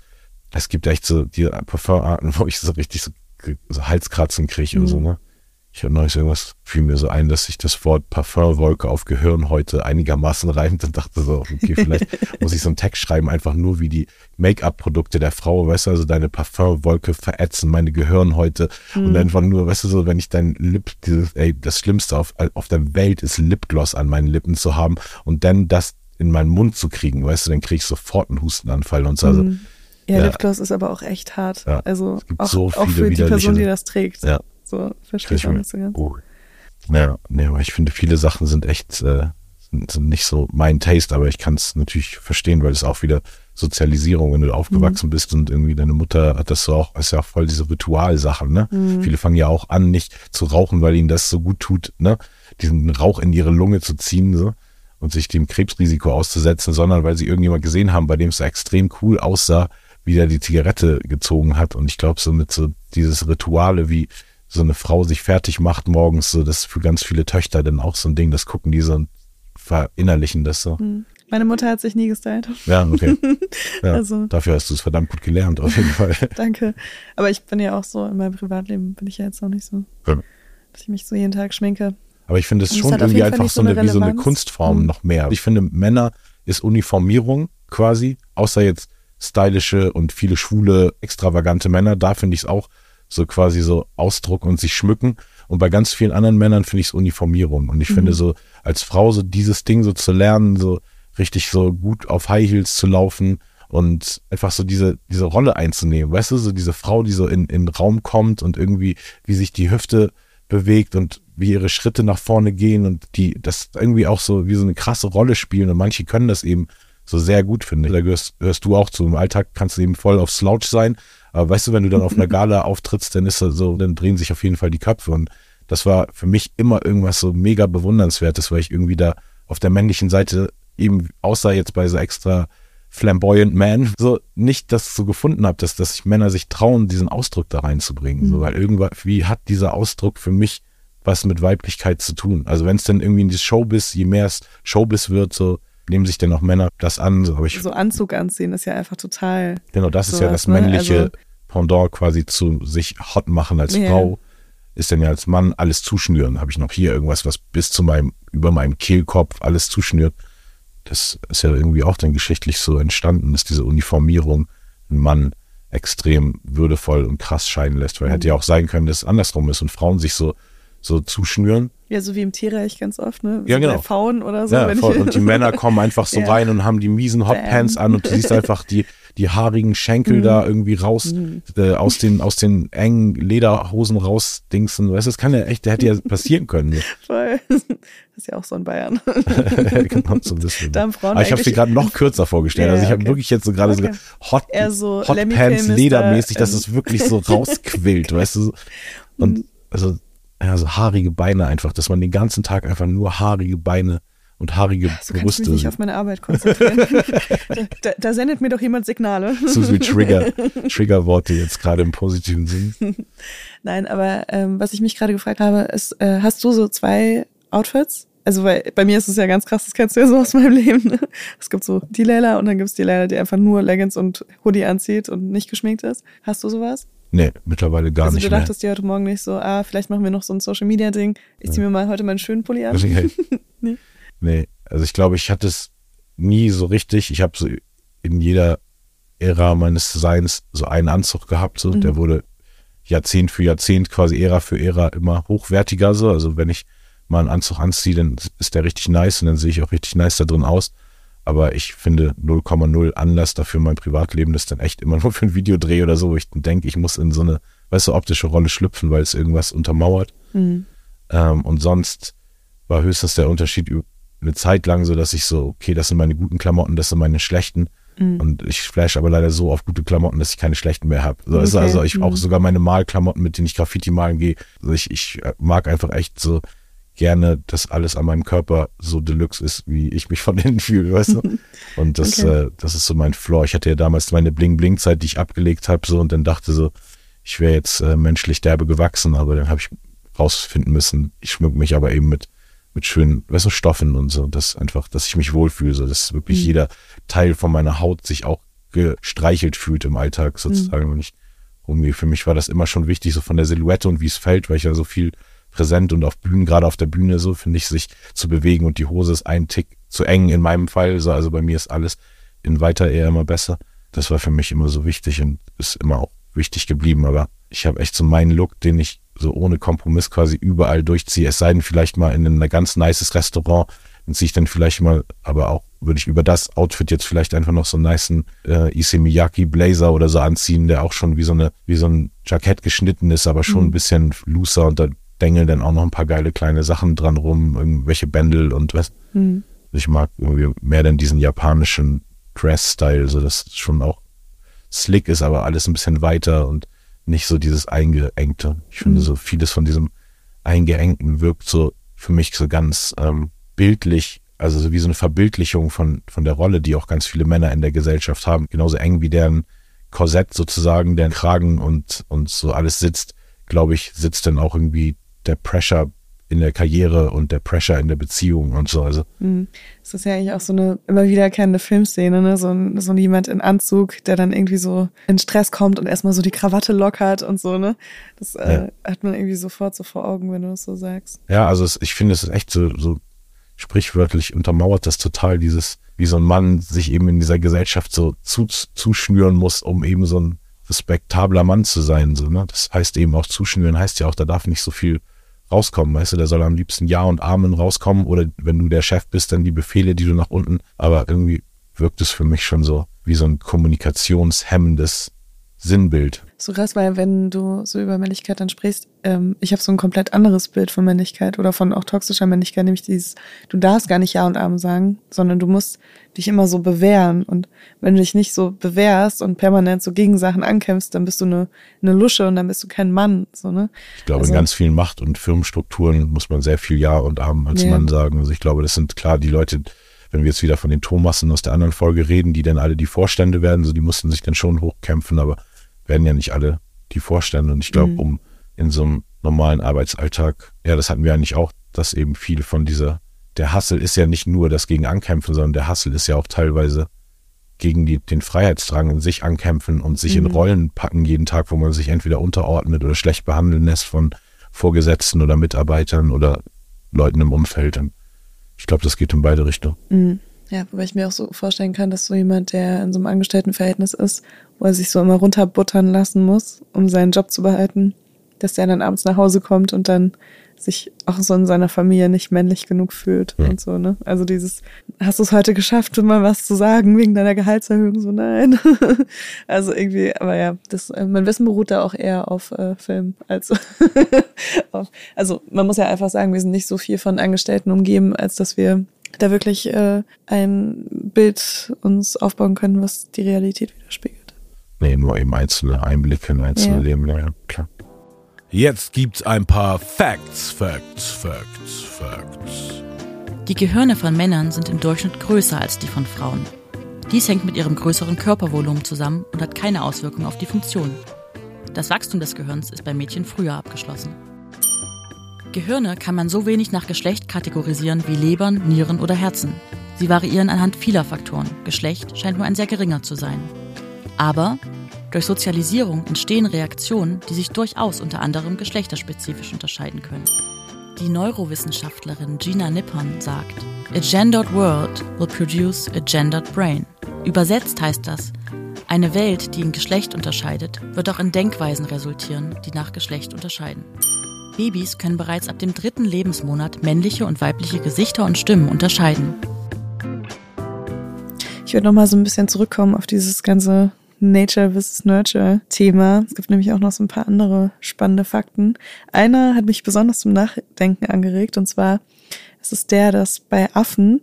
es gibt echt so die Parfumarten, [laughs] wo ich so richtig so, so Halskratzen kriege oder so, Mhm. ne? Ich habe neulich irgendwas, fiel mir so ein, dass sich das Wort Parfumwolke auf Gehirn heute einigermaßen reimt und [laughs] dachte so, okay, vielleicht [laughs] muss ich so einen Text schreiben, einfach nur wie die Make-up-Produkte der Frau, weißt du, also deine Parfumwolke verätzen meine Gehirnhäute Mhm. und einfach nur, weißt du, so, wenn ich dein Lip, dieses, ey, das Schlimmste auf, auf der Welt ist Lipgloss an meinen Lippen zu haben und dann das in meinen Mund zu kriegen, weißt du, dann kriege ich sofort einen Hustenanfall und so, also, Mhm. Ja, ja. Lipgloss ist aber auch echt hart. Ja. Also auch, so auch für die Person, die das trägt. ja. So, verstehe ich auch nicht so ganz. Oh. Ja, nee, aber ich finde, viele Sachen sind echt äh, sind, sind nicht so mein Taste, aber ich kann es natürlich verstehen, weil es auch wieder Sozialisierung, wenn du aufgewachsen bist und irgendwie deine Mutter hat das so auch, ist ja auch voll diese Ritualsachen, ne? Viele fangen ja auch an, nicht zu rauchen, weil ihnen das so gut tut, ne? Diesen Rauch in ihre Lunge zu ziehen, so und sich dem Krebsrisiko auszusetzen, sondern weil sie irgendjemand gesehen haben, bei dem es extrem cool aussah, wie der die Zigarette gezogen hat. Und ich glaube, so mit so dieses Rituale, wie so eine Frau sich fertig macht morgens, so das ist für ganz viele Töchter dann auch so ein Ding, das gucken die so und verinnerlichen das so. Mhm. Meine Mutter hat sich nie gestylt. Ja, okay. [laughs] Ja, Also- dafür hast du es verdammt gut gelernt, auf jeden Fall. [laughs] Danke. Aber ich bin ja auch so, in meinem Privatleben bin ich ja jetzt noch nicht so, Ja. dass ich mich so jeden Tag schminke. Aber ich finde es schon irgendwie einfach so eine, wie so eine. Kunstform Mhm. noch mehr. Ich finde, Männer ist Uniformierung quasi, außer jetzt stylische und viele schwule, extravagante Männer. Da finde ich es auch so quasi so Ausdruck und sich schmücken. Und bei ganz vielen anderen Männern finde ich es Uniformierung. Und ich Mhm. finde so, als Frau so dieses Ding so zu lernen, so richtig so gut auf High Heels zu laufen und einfach so diese, diese Rolle einzunehmen. Weißt du, so diese Frau, die so in, in den Raum kommt und irgendwie, wie sich die Hüfte bewegt und wie ihre Schritte nach vorne gehen und die das irgendwie auch so wie so eine krasse Rolle spielen und manche können das eben so sehr gut, finde ich. Da gehörst, hörst du auch zu. Im Alltag kannst du eben voll auf Slouch sein, aber weißt du, wenn du dann auf einer [laughs] Gala auftrittst, dann ist das so, dann drehen sich auf jeden Fall die Köpfe und das war für mich immer irgendwas so mega bewundernswertes, weil ich irgendwie da auf der männlichen Seite eben, außer jetzt bei so extra flamboyant Man, so nicht das so gefunden habe, dass, dass sich Männer sich trauen, diesen Ausdruck da reinzubringen. So, weil irgendwann, wie hat dieser Ausdruck für mich was mit Weiblichkeit zu tun? Also wenn es dann irgendwie in die Showbiz, je mehr es Showbiz wird, so nehmen sich dann auch Männer das an. So, ich, So Anzug anziehen ist ja einfach total. genau, das ist ja sowas, das ne? männliche Also- Pendant quasi zu sich hot machen als Ja. Frau. Ist dann ja als Mann alles zuschnüren. Habe ich noch hier irgendwas, was bis zu meinem, über meinem Kehlkopf alles zuschnürt. Das ist ja irgendwie auch dann geschichtlich so entstanden, dass diese Uniformierung einen Mann extrem würdevoll und krass scheinen lässt, weil Mhm. hätte ja auch sein können, dass es andersrum ist und Frauen sich so, so zuschnüren. Ja, so wie im Tierreich ganz oft, ne? Ja, genau. Bei Pfauen oder so. Ja, wenn voll. und die Männer [laughs] kommen einfach so Ja. rein und haben die miesen Hotpants an und du siehst einfach die, die haarigen Schenkel Mhm. da irgendwie raus, äh, aus den, aus den engen Lederhosen rausdingsen. Weißt du, das kann ja echt, der hätte ja passieren können. [laughs] Voll. Das ist ja auch so in Bayern. [laughs] genau, so ein bisschen. Da Aber ich habe sie gerade noch kürzer vorgestellt. Ja, also ich habe okay. wirklich jetzt so gerade Okay. so Hot, so Hotpants ledermäßig, da, dass ähm, es wirklich so rausquillt, weißt du? Und also, ja, so haarige Beine einfach, dass man den ganzen Tag einfach nur haarige Beine und haarige So kann ich mich Brüste nicht auf meine Arbeit konzentrieren. [laughs] da, da, da sendet mir doch jemand Signale. so wie Trigger, [laughs] Triggerworte jetzt gerade im positiven Sinn. [laughs] Nein, aber ähm, was ich mich gerade gefragt habe, ist, äh, hast du so zwei Outfits? Also, weil bei mir ist es ja ganz krass, das kennst du ja so aus meinem Leben. Ne? Es gibt so die Leila und dann gibt es die Leila, die einfach nur Leggings und Hoodie anzieht und nicht geschminkt ist. Hast du sowas? Nee, mittlerweile gar also nicht du mehr. dachtest dir heute Morgen nicht so, ah, vielleicht machen wir noch so ein Social Media Ding. Ich zieh mir mal heute meinen schönen Pulli an. Also, [laughs] Nee. nee, also ich glaube, ich hatte es nie so richtig. Ich habe so in jeder Ära meines Seins so einen Anzug gehabt. So. Mhm. Der wurde Jahrzehnt für Jahrzehnt, quasi Ära für Ära immer hochwertiger. So. Also wenn ich mal einen Anzug anziehe, dann ist der richtig nice und dann sehe ich auch richtig nice da drin aus. Aber ich finde 0,0 Anlass dafür mein Privatleben ist dann echt immer [laughs] nur für ein Videodreh oder so, wo ich dann denke, ich muss in so eine, weißt du, optische Rolle schlüpfen, weil es irgendwas untermauert. Mhm. Ähm, und sonst war höchstens der Unterschied über eine Zeit lang so, dass ich so, okay, das sind meine guten Klamotten, das sind meine schlechten. Mhm. Und ich flash aber leider so auf gute Klamotten, dass ich keine schlechten mehr habe. So, okay. Also ich mhm. auch sogar meine Malklamotten, mit denen ich Graffiti malen gehe. Also ich, ich mag einfach echt so gerne, dass alles an meinem Körper so deluxe ist, wie ich mich von [laughs] innen fühle, weißt du? [laughs] Und das, okay. äh, das ist so mein Floor. Ich hatte ja damals meine Bling-Bling-Zeit, die ich abgelegt habe, so und dann dachte so, ich wäre jetzt äh, menschlich derbe gewachsen, aber dann habe ich rausfinden müssen, ich schmück mich aber eben mit mit schönen, weißt du, Stoffen und so, das einfach, dass ich mich wohlfühle, so, dass wirklich mhm. jeder Teil von meiner Haut sich auch gestreichelt fühlt im Alltag sozusagen. Mhm. Und ich, irgendwie, für mich war das immer schon wichtig, so von der Silhouette und wie es fällt, weil ich ja so viel präsent und auf Bühnen, gerade auf der Bühne so, finde ich, sich zu bewegen und die Hose ist ein Tick zu eng in meinem Fall, so, also bei mir ist alles in weiter eher immer besser. Das war für mich immer so wichtig und ist immer auch wichtig geblieben, aber ich habe echt so meinen Look, den ich so ohne Kompromiss quasi überall durchziehe. Es sei denn vielleicht mal in ein ganz nices Restaurant, dann ziehe ich dann vielleicht mal, aber auch würde ich über das Outfit jetzt vielleicht einfach noch so einen niceen äh, Issey Miyake Blazer oder so anziehen, der auch schon wie so eine, wie so ein Jackett geschnitten ist, aber schon mhm. ein bisschen looser und da dengeln dann auch noch ein paar geile kleine Sachen dran rum, irgendwelche Bändel und was. Mhm. Ich mag irgendwie mehr denn diesen japanischen Dress-Style, so dass es schon auch slick ist, aber alles ein bisschen weiter und nicht so dieses Eingeengte. Ich finde mhm. so vieles von diesem Eingeengten wirkt so für mich so ganz ähm, bildlich, also so wie so eine Verbildlichung von, von der Rolle, die auch ganz viele Männer in der Gesellschaft haben. Genauso eng wie deren Korsett sozusagen, deren Kragen und, und so alles sitzt, glaube ich, sitzt dann auch irgendwie der Pressure in der Karriere und der Pressure in der Beziehung und so. Also. Mhm. Das ist ja eigentlich auch so eine immer wiederkehrende Filmszene, ne? So, ein, so jemand in Anzug, der dann irgendwie so in Stress kommt und erstmal so die Krawatte lockert und so, ne? Das äh, ja. hat man irgendwie sofort so vor Augen, wenn du das so sagst. Ja, also es, ich finde, es ist echt so, so sprichwörtlich untermauert das total, dieses, wie so ein Mann sich eben in dieser Gesellschaft so zu, zuschnüren muss, um eben so ein respektabler Mann zu sein. So, ne? Das heißt eben auch zuschnüren, heißt ja auch, da darf nicht so viel rauskommen. Weißt du, der soll am liebsten Ja und Amen rauskommen oder wenn du der Chef bist, dann die Befehle, die du nach unten. Aber irgendwie wirkt es für mich schon so wie so ein kommunikationshemmendes Sinnbild. So krass, weil wenn du so über Männlichkeit dann sprichst, ähm, ich habe so ein komplett anderes Bild von Männlichkeit oder von auch toxischer Männlichkeit, nämlich dieses, du darfst gar nicht Ja und Amen sagen, sondern du musst dich immer so bewähren. Und wenn du dich nicht so bewährst und permanent so gegen Sachen ankämpfst, dann bist du eine, eine Lusche und dann bist du kein Mann. So, ne? Ich glaube, also, in ganz vielen Macht- und Firmenstrukturen muss man sehr viel Ja und Amen als ja. Mann sagen. Also ich glaube, das sind klar die Leute, wenn wir jetzt wieder von den Thomassen aus der anderen Folge reden, die dann alle die Vorstände werden, so die mussten sich dann schon hochkämpfen, aber werden ja nicht alle die Vorstände. Und ich glaube, mhm. um in so einem normalen Arbeitsalltag, ja, das hatten wir eigentlich auch, dass eben viele von dieser, der Hassel ist ja nicht nur das gegen Ankämpfen, sondern der Hassel ist ja auch teilweise gegen die, den Freiheitsdrang in sich ankämpfen und sich mhm. in Rollen packen jeden Tag, wo man sich entweder unterordnet oder schlecht behandeln lässt von Vorgesetzten oder Mitarbeitern oder Leuten im Umfeld. Und ich glaube, das geht in beide Richtungen. Mhm. Ja, wobei ich mir auch so vorstellen kann, dass so jemand, der in so einem Angestelltenverhältnis ist, wo er sich so immer runterbuttern lassen muss, um seinen Job zu behalten, dass der dann abends nach Hause kommt und dann sich auch so in seiner Familie nicht männlich genug fühlt ja. und so, ne? Also dieses, hast du es heute geschafft, mal was zu sagen wegen deiner Gehaltserhöhung? So, nein. [laughs] also irgendwie, aber ja, das, äh, mein Wissen beruht da auch eher auf äh, Film als [laughs] auf, also man muss ja einfach sagen, wir sind nicht so viel von Angestellten umgeben, als dass wir da wirklich äh, ein Bild uns aufbauen können, was die Realität widerspiegelt. Nee, nur eben einzelne Einblicke in einzelne ja. Leben, ja, klar. Jetzt gibt's ein paar Facts, Facts, Facts, Facts. Die Gehirne von Männern sind im Durchschnitt größer als die von Frauen. Dies hängt mit ihrem größeren Körpervolumen zusammen und hat keine Auswirkung auf die Funktion. Das Wachstum des Gehirns ist bei Mädchen früher abgeschlossen. Gehirne kann man so wenig nach Geschlecht kategorisieren wie Lebern, Nieren oder Herzen. Sie variieren anhand vieler Faktoren. Geschlecht scheint nur ein sehr geringer zu sein. Aber durch Sozialisierung entstehen Reaktionen, die sich durchaus unter anderem geschlechterspezifisch unterscheiden können. Die Neurowissenschaftlerin Gina Nippon sagt, A gendered world will produce a gendered brain. Übersetzt heißt das, eine Welt, die in Geschlecht unterscheidet, wird auch in Denkweisen resultieren, die nach Geschlecht unterscheiden. Babys können bereits ab dem dritten Lebensmonat männliche und weibliche Gesichter und Stimmen unterscheiden. Ich würde noch mal so ein bisschen zurückkommen auf dieses ganze Nature vs. Nurture Thema. Es gibt nämlich auch noch so ein paar andere spannende Fakten. Einer hat mich besonders zum Nachdenken angeregt und zwar ist es der, dass bei Affen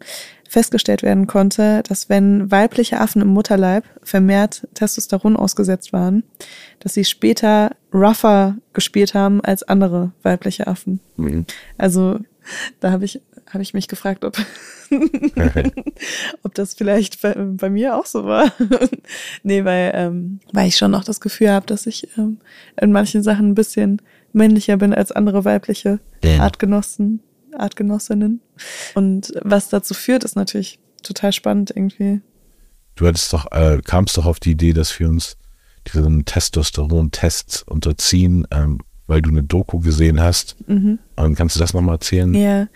festgestellt werden konnte, dass wenn weibliche Affen im Mutterleib vermehrt Testosteron ausgesetzt waren, dass sie später rougher gespielt haben als andere weibliche Affen. Mhm. Also da habe ich, hab ich mich gefragt, ob, [laughs] ob das vielleicht bei, bei mir auch so war. [laughs] nee, weil, ähm, weil ich schon noch das Gefühl habe, dass ich ähm, in manchen Sachen ein bisschen männlicher bin als andere weibliche Ja. Artgenossen, Artgenossinnen. Und was dazu führt, ist natürlich total spannend irgendwie. Du hattest doch, äh, kamst doch auf die Idee, dass wir uns diesen Testosteron-Test unterziehen, ähm, weil du eine Doku gesehen hast. Und kannst du das nochmal erzählen? Ja,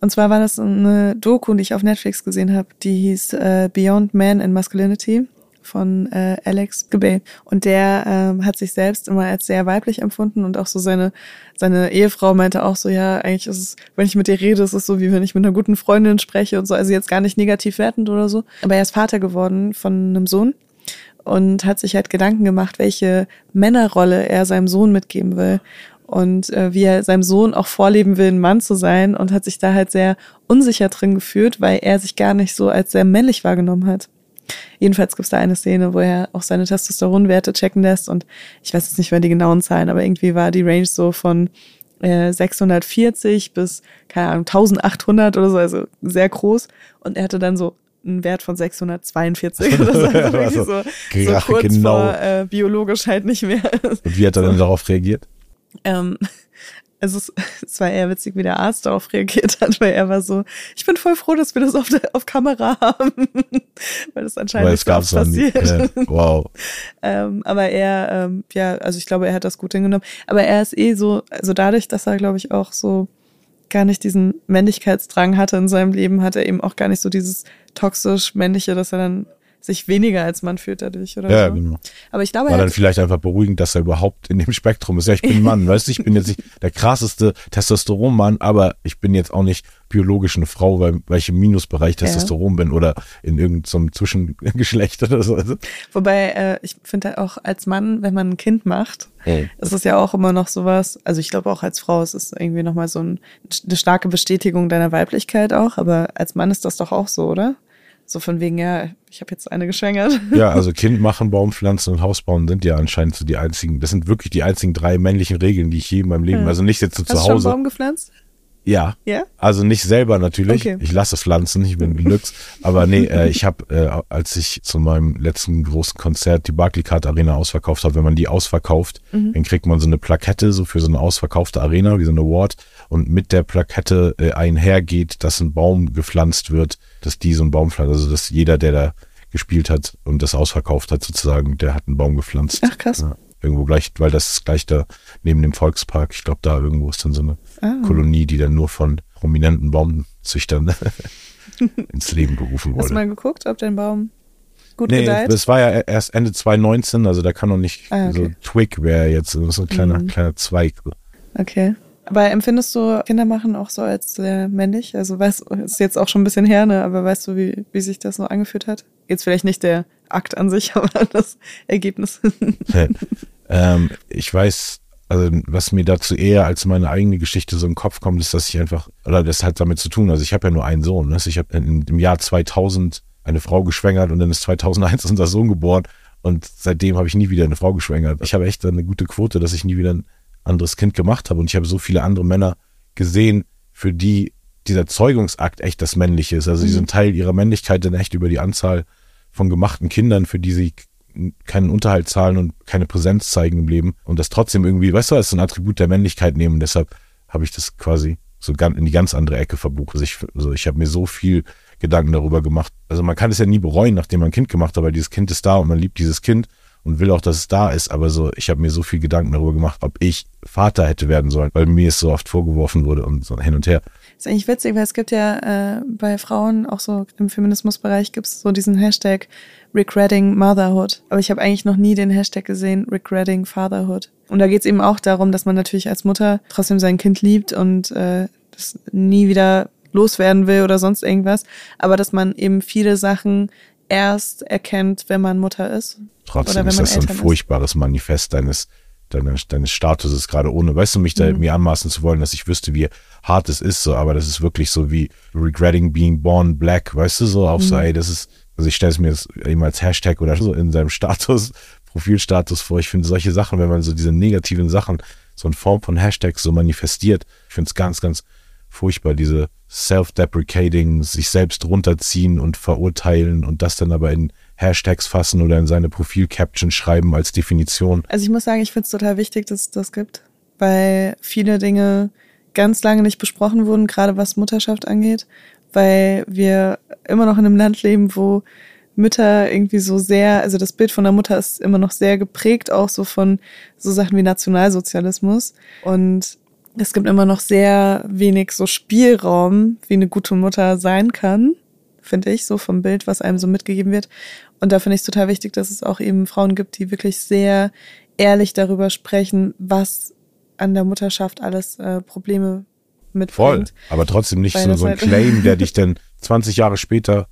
und zwar war das eine Doku, die ich auf Netflix gesehen habe, die hieß äh, Beyond Man and Masculinity von äh, Alex Gebay. Und der ähm, hat sich selbst immer als sehr weiblich empfunden und auch so seine, seine Ehefrau meinte auch so, ja, eigentlich ist es, wenn ich mit dir rede, ist es so, wie wenn ich mit einer guten Freundin spreche und so. Also jetzt gar nicht negativ wertend oder so. Aber er ist Vater geworden von einem Sohn und hat sich halt Gedanken gemacht, welche Männerrolle er seinem Sohn mitgeben will und äh, wie er seinem Sohn auch vorleben will, ein Mann zu sein und hat sich da halt sehr unsicher drin gefühlt, weil er sich gar nicht so als sehr männlich wahrgenommen hat. Jedenfalls gibt es da eine Szene, wo er auch seine Testosteronwerte checken lässt und ich weiß jetzt nicht mehr die genauen Zahlen, aber irgendwie war die Range so von äh, 640 bis, keine Ahnung, 1800 oder so, also sehr groß und er hatte dann so einen Wert von 642 oder so, [laughs] also wirklich so, so kurz genau. vor äh, biologisch halt nicht mehr. Und wie hat er dann darauf reagiert? Ähm, also es, [laughs] es war eher witzig, wie der Arzt darauf reagiert hat, weil er war so, ich bin voll froh, dass wir das auf, der, auf Kamera haben, [laughs] weil das anscheinend Weil nicht es so gab oft es noch nie. passiert. Ja, wow. [laughs] Ähm, aber er, ähm, ja, also ich glaube, er hat das gut hingenommen. Aber er ist eh so, also dadurch, dass er, glaube ich, auch so gar nicht diesen Männlichkeitsdrang hatte in seinem Leben, hat er eben auch gar nicht so dieses toxisch männliche, dass er dann sich weniger als Mann fühlt dadurch oder Ja, so. genau. Aber ich glaube, War dann vielleicht einfach beruhigend, dass er überhaupt in dem Spektrum ist. Ja, ich bin ein Mann, [laughs] weißt du, ich bin jetzt nicht der krasseste Testosteronmann, aber ich bin jetzt auch nicht biologisch eine Frau, weil, weil ich im Minusbereich Testosteron bin oder in irgendeinem Zwischengeschlecht oder so. Also, wobei äh, ich finde halt auch als Mann, wenn man ein Kind macht, Mhm. ist es ja auch immer noch sowas, also ich glaube auch als Frau ist es irgendwie nochmal so ein, eine starke Bestätigung deiner Weiblichkeit auch, aber als Mann ist das doch auch so, oder? So von wegen, ja, ich habe jetzt eine geschwängert. [laughs] Ja, also Kind machen, Baum pflanzen und Haus bauen sind ja anscheinend so die einzigen, das sind wirklich die einzigen drei männlichen Regeln, die ich je in meinem Leben, Ja. also nicht jetzt so Hast zu du schon einen Hause. Baum gepflanzt? Ja. Ja? Also nicht selber natürlich. Okay. Ich lasse pflanzen, ich bin Glücks. Aber nee, äh, ich habe, äh, als ich zu meinem letzten großen Konzert die Barclaycard Arena ausverkauft habe, wenn man die ausverkauft, dann kriegt man so eine Plakette so für so eine ausverkaufte Arena, wie so eine Award. Und mit der Plakette äh, einhergeht, dass ein Baum gepflanzt wird, dass die so einen Baum pflanzt. Also dass jeder, der da gespielt hat und das ausverkauft hat, sozusagen, der hat einen Baum gepflanzt. Ach krass. Ja, irgendwo gleich, weil das ist gleich da neben dem Volkspark. Ich glaube, da irgendwo ist dann so eine Ah. Kolonie, die dann nur von prominenten Baumzüchtern [laughs] ins Leben gerufen Hast du wurde. mal geguckt, ob dein Baum gut Nee, gedeiht? das war ja erst Ende 2019, also da kann noch nicht Ah, okay. so Twig wäre jetzt so ein kleiner, Mhm. kleiner Zweig. Okay. Aber empfindest du Kinder machen auch so als sehr männlich? Also weißt ist jetzt auch schon ein bisschen her, ne? Aber weißt du, wie, wie sich das so angefühlt hat? Jetzt vielleicht nicht der Akt an sich, [laughs] aber das Ergebnis. ähm, ich weiß, also was mir dazu eher als meine eigene Geschichte so im Kopf kommt, ist, dass ich einfach, oder das hat damit zu tun, also ich habe ja nur einen Sohn. Ne? Ich habe im Jahr 2000 eine Frau geschwängert und dann ist 2001 [laughs] unser Sohn geboren und seitdem habe ich nie wieder eine Frau geschwängert. Ich habe echt eine gute Quote, dass ich nie wieder ein anderes Kind gemacht habe und ich habe so viele andere Männer gesehen, für die dieser Zeugungsakt echt das Männliche ist. Also die sind Teil ihrer Männlichkeit dann echt über die Anzahl von gemachten Kindern, für die sie keinen Unterhalt zahlen und keine Präsenz zeigen im Leben und das trotzdem irgendwie, weißt du, als so ein Attribut der Männlichkeit nehmen. Deshalb habe ich das quasi so in die ganz andere Ecke verbucht. Also ich, also ich habe mir so viel Gedanken darüber gemacht. Also man kann es ja nie bereuen, nachdem man ein Kind gemacht hat, weil dieses Kind ist da und man liebt dieses Kind und will auch, dass es da ist. Aber so, ich habe mir so viel Gedanken darüber gemacht, ob ich Vater hätte werden sollen, weil mir es so oft vorgeworfen wurde und so hin und her. Ist eigentlich witzig, weil es gibt ja äh, bei Frauen, auch so im Feminismusbereich, gibt es so diesen Hashtag Regretting Motherhood. Aber ich habe eigentlich noch nie den Hashtag gesehen, Regretting Fatherhood. Und da geht es eben auch darum, dass man natürlich als Mutter trotzdem sein Kind liebt und äh, das nie wieder loswerden will oder sonst irgendwas. Aber dass man eben viele Sachen erst erkennt, wenn man Mutter ist. Trotzdem ist das so ein Eltern ist. furchtbares Manifest deines, deines, deines Statuses gerade ohne, weißt du, mich da Mhm. mir anmaßen zu wollen, dass ich wüsste, wie hart es ist, so, aber das ist wirklich so wie regretting being born black, weißt du, so auch so, Mhm. ey, das ist, also ich stelle es mir jetzt eben als Hashtag oder so in seinem Status, [laughs] Profilstatus vor. Ich finde solche Sachen, wenn man so diese negativen Sachen so in Form von Hashtags so manifestiert, ich finde es ganz, ganz furchtbar, diese self-deprecating, sich selbst runterziehen und verurteilen und das dann aber in Hashtags fassen oder in seine Profil-Caption schreiben als Definition. Also ich muss sagen, ich finde es total wichtig, dass es das gibt, weil viele Dinge ganz lange nicht besprochen wurden, gerade was Mutterschaft angeht, weil wir immer noch in einem Land leben, wo Mütter irgendwie so sehr, also das Bild von der Mutter ist immer noch sehr geprägt, auch so von so Sachen wie Nationalsozialismus. Und es gibt immer noch sehr wenig so Spielraum, wie eine gute Mutter sein kann, finde ich, so vom Bild, was einem so mitgegeben wird. Und da finde ich es total wichtig, dass es auch eben Frauen gibt, die wirklich sehr ehrlich darüber sprechen, was an der Mutterschaft alles äh, Probleme Voll. mitbringt. Aber trotzdem nicht so, so ein Claim, der [laughs] dich dann 20 Jahre später,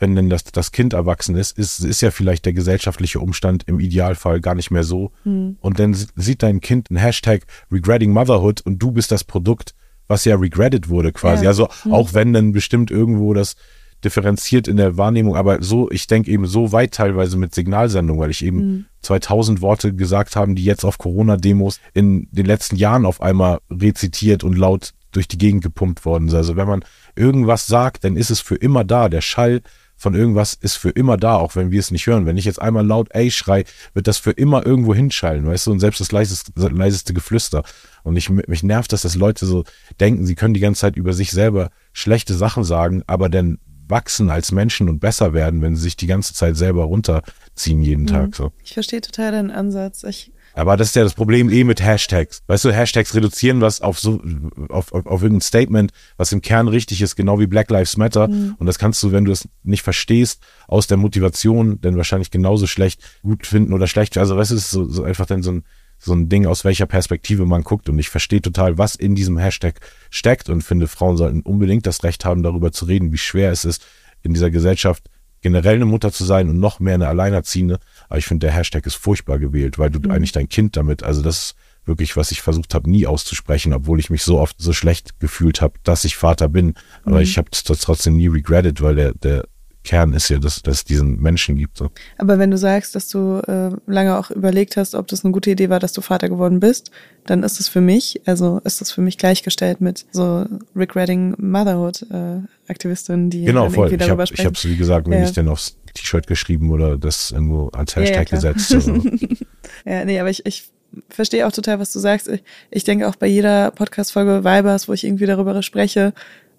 wenn denn das, das Kind erwachsen ist, ist, ist ja vielleicht der gesellschaftliche Umstand im Idealfall gar nicht mehr so. Hm. Und dann sieht dein Kind ein Hashtag Regretting Motherhood und du bist das Produkt, was ja regretted wurde quasi. Ja. Also Hm. auch wenn dann bestimmt irgendwo das differenziert in der Wahrnehmung, aber so, ich denke eben so weit teilweise mit Signalsendung, weil ich eben Hm. 2000 Worte gesagt haben, die jetzt auf Corona-Demos in den letzten Jahren auf einmal rezitiert und laut durch die Gegend gepumpt worden sind. Also wenn man irgendwas sagt, dann ist es für immer da. Der Schall von irgendwas ist für immer da, auch wenn wir es nicht hören. Wenn ich jetzt einmal laut ey schrei, wird das für immer irgendwo hinschallen, weißt du? Und selbst das leiseste, leiseste Geflüster. Und ich, mich nervt, dass das Leute so denken, sie können die ganze Zeit über sich selber schlechte Sachen sagen, aber dann wachsen als Menschen und besser werden, wenn sie sich die ganze Zeit selber runterziehen jeden Tag. So. Ich verstehe total deinen Ansatz. Ich, Aber das ist ja das Problem eh mit Hashtags. Weißt du, Hashtags reduzieren was auf so, auf, auf, auf irgendein Statement, was im Kern richtig ist, genau wie Black Lives Matter. Und das kannst du, wenn du es nicht verstehst, aus der Motivation dann wahrscheinlich genauso schlecht gut finden oder schlecht. Also weißt du, es ist so, so einfach dann so ein, so ein Ding, aus welcher Perspektive man guckt. Und ich verstehe total, was in diesem Hashtag steckt und finde, Frauen sollten unbedingt das Recht haben, darüber zu reden, wie schwer es ist, in dieser Gesellschaft generell eine Mutter zu sein und noch mehr eine Alleinerziehende. Aber ich finde, der Hashtag ist furchtbar gewählt, weil du eigentlich dein Kind damit, also das ist wirklich, was ich versucht habe, nie auszusprechen, obwohl ich mich so oft so schlecht gefühlt habe, dass ich Vater bin. Aber ich habe es trotzdem nie regretted, weil der, der Kern ist ja, dass, dass es diesen Menschen gibt. So. aber wenn du sagst, dass du äh, lange auch überlegt hast, ob das eine gute Idee war, dass du Vater geworden bist, dann ist es für mich, also ist das für mich gleichgestellt mit so Regretting Motherhood äh, Aktivistinnen, die Genau, voll. Ich darüber habe ich sprechen. hab's, wie gesagt, mir Ja. nicht denn aufs T-Shirt geschrieben oder das irgendwo als Ja, ja, Hashtag klar. gesetzt. So. [laughs] Ja, nee, aber ich, ich verstehe auch total, was du sagst. Ich, ich denke auch bei jeder Podcast-Folge Vibers, wo ich irgendwie darüber spreche,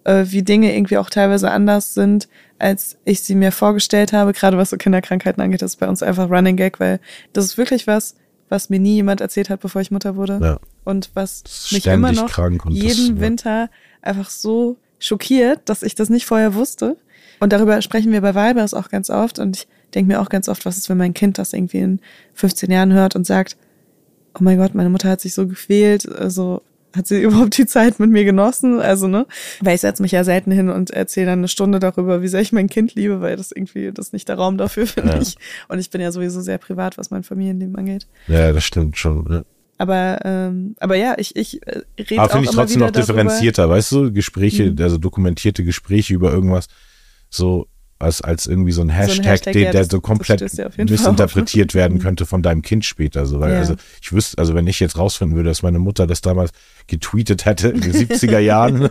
äh, wie Dinge irgendwie auch teilweise anders sind, als ich sie mir vorgestellt habe. Gerade was so Kinderkrankheiten angeht, das ist bei uns einfach Running Gag, weil das ist wirklich was, was mir nie jemand erzählt hat, bevor ich Mutter wurde. Ja. Und was mich immer noch das- jeden ja. Winter einfach so schockiert, dass ich das nicht vorher wusste. Und darüber sprechen wir bei Vibers auch ganz oft. Und ich denke mir auch ganz oft, was ist, wenn mein Kind das irgendwie in 15 Jahren hört und sagt, oh mein Gott, meine Mutter hat sich so gequält, also hat sie [laughs] überhaupt die Zeit mit mir genossen? Also, ne? Weil ich setze mich ja selten hin und erzähle dann eine Stunde darüber, wie sehr ich mein Kind liebe, weil das irgendwie, das ist nicht der Raum dafür, finde Ja. ich. Und ich bin ja sowieso sehr privat, was mein Familienleben angeht. ja, das stimmt schon. Ja. Aber, ähm, aber ja, ich, ich äh, rede Aber finde ich trotzdem noch darüber. differenzierter, weißt du? Gespräche, Mhm. also dokumentierte Gespräche über irgendwas, so als, als irgendwie so ein Hashtag, Hashtag, den, ja, der das- so komplett missinterpretiert werden [laughs] Mhm. könnte von deinem Kind später. So, weil, Ja. also ich wüsste, also wenn ich jetzt rausfinden würde, dass meine Mutter das damals getweetet hätte in den 70er Jahren,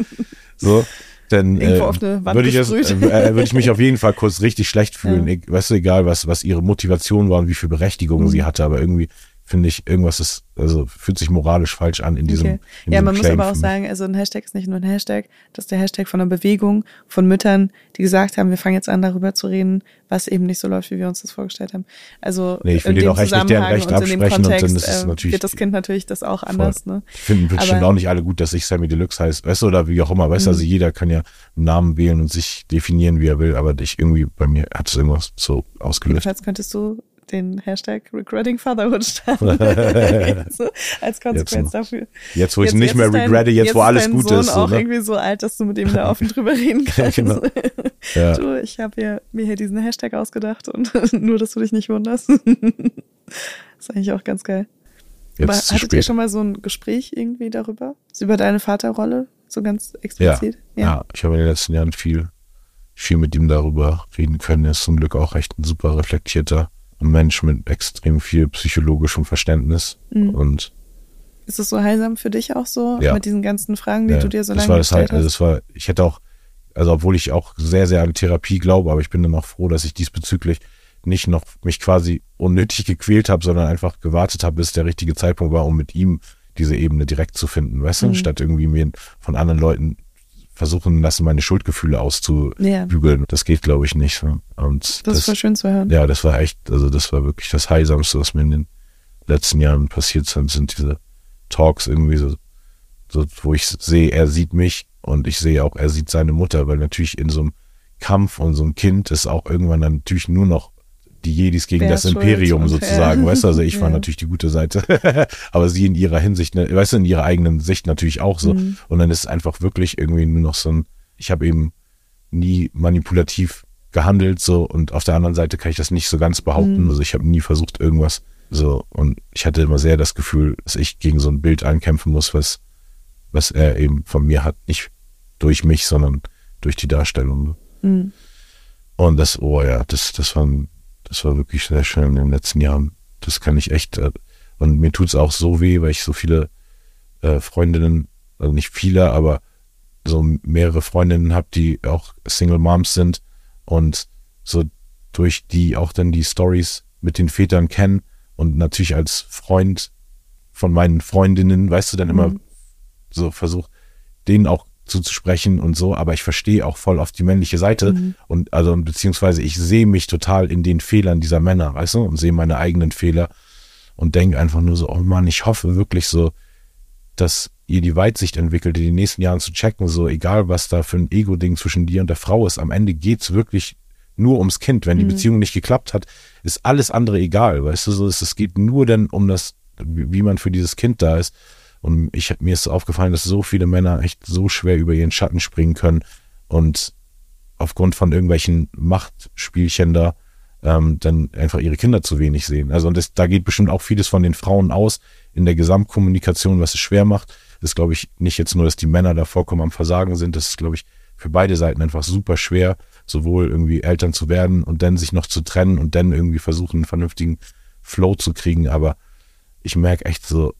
[laughs] so, dann äh, eine Wand würde ich, äh, würde ich mich [laughs] auf jeden Fall kurz richtig schlecht fühlen. Ja. Ich, weißt du, egal was, was ihre Motivation war und wie viel Berechtigung Mhm. sie hatte, aber irgendwie finde ich, irgendwas ist, also fühlt sich moralisch falsch an in diesem. Okay. In Ja, diesem man muss Claim aber auch sagen, also ein Hashtag ist nicht nur ein Hashtag, das ist der Hashtag von einer Bewegung von Müttern, die gesagt haben, wir fangen jetzt an, darüber zu reden, was eben nicht so läuft, wie wir uns das vorgestellt haben. Also Nee, ich will denen auch echt nicht deren Rechte und absprechen und dann Kontext ist es äh, natürlich- wird das Kind natürlich das auch anders. Ne? Die finden bestimmt auch nicht alle gut, dass ich Sammy Deluxe heißt, weißt du, oder wie auch immer, weißt du, Mhm. also jeder kann ja einen Namen wählen und sich definieren, wie er will, aber ich irgendwie, bei mir hat es irgendwas so ausgelöst. Jedenfalls könntest du den Hashtag Regretting Fatherhood starten. [laughs] so, als Konsequenz Jetzt dafür. Jetzt, wo ich nicht mehr regrette, jetzt, wo ist alles gut Sohn ist. So, auch ne? irgendwie so alt, dass du mit ihm da [laughs] offen drüber reden kannst. genau. [laughs] Ja. Du, ich habe mir hier diesen Hashtag ausgedacht und nur, dass du dich nicht wunderst. ist eigentlich auch ganz geil. Jetzt Aber hattet ihr spät. schon mal so ein Gespräch irgendwie darüber? Über deine Vaterrolle? So ganz explizit? Ja, ich habe in den letzten Jahren viel, viel mit ihm darüber reden können. Er ist zum Glück auch echt ein super reflektierter Mensch mit extrem viel psychologischem Verständnis. Mhm. Und Ist es so heilsam für dich auch so? Ja. Mit diesen ganzen Fragen, die ja, du dir so das lange war das gestellt halt, also hast? das war, ich hätte auch, also obwohl ich auch sehr, sehr an Therapie glaube, aber ich bin dann auch froh, dass ich diesbezüglich nicht noch mich quasi unnötig gequält habe, sondern einfach gewartet habe, bis der richtige Zeitpunkt war, um mit ihm diese Ebene direkt zu finden, weißt du, Mhm. statt irgendwie mir von anderen Leuten versuchen lassen, meine Schuldgefühle auszubügeln. Das geht, glaube ich, nicht. so. Und das, ist voll schön zu hören. ja, das war echt, also das war wirklich das Heilsamste, was mir in den letzten Jahren passiert sind, sind diese Talks irgendwie so, so wo ich sehe, er sieht mich und ich sehe auch, er sieht seine Mutter, weil natürlich in so einem Kampf und so ein Kind ist auch irgendwann dann natürlich nur noch die Jedis gegen Wer das Imperium und sozusagen, weißt du, also ich [laughs] war Ja. natürlich die gute Seite, [laughs] aber sie in ihrer Hinsicht, ne, weißt du, in ihrer eigenen Sicht natürlich auch so Mhm. und dann ist es einfach wirklich irgendwie nur noch so ein, ich habe eben nie manipulativ gehandelt so und auf der anderen Seite kann ich das nicht so ganz behaupten. Mhm. Also ich habe nie versucht irgendwas so und ich hatte immer sehr das Gefühl, dass ich gegen so ein Bild ankämpfen muss, was was er eben von mir hat, nicht durch mich, sondern durch die Darstellung. Mhm. Und das, oh ja, das das war das war wirklich sehr schön in den letzten Jahren. Das kann ich echt äh, und mir tut's auch so weh, weil ich so viele äh, Freundinnen, also nicht viele, aber so mehrere Freundinnen habe, die auch Single Moms sind und so durch die auch dann die Stories mit den Vätern kennen und natürlich als Freund von meinen Freundinnen, weißt du, dann immer Mhm. so versuch denen auch zuzusprechen und so, aber ich verstehe auch voll auf die männliche Seite Mhm. und also beziehungsweise ich sehe mich total in den Fehlern dieser Männer, weißt du, und sehe meine eigenen Fehler und denke einfach nur so, oh Mann, ich hoffe wirklich so, dass ihr die Weitsicht entwickelt, in den nächsten Jahren zu checken, so egal was da für ein Ego-Ding zwischen dir und der Frau ist, am Ende geht's wirklich nur ums Kind. Wenn die Mhm. Beziehung nicht geklappt hat, ist alles andere egal, weißt du, so es, es geht nur denn um das, wie man für dieses Kind da ist. Und ich mir ist aufgefallen, dass so viele Männer echt so schwer über ihren Schatten springen können und aufgrund von irgendwelchen Machtspielchen da ähm, dann einfach ihre Kinder zu wenig sehen. Also und das, da geht bestimmt auch vieles von den Frauen aus in der Gesamtkommunikation, was es schwer macht. Ist, glaube ich, nicht jetzt nur, dass die Männer da vollkommen am Versagen sind. Das ist, glaube ich, für beide Seiten einfach super schwer, sowohl irgendwie Eltern zu werden und dann sich noch zu trennen und dann irgendwie versuchen, einen vernünftigen Flow zu kriegen. Aber ich merke echt so,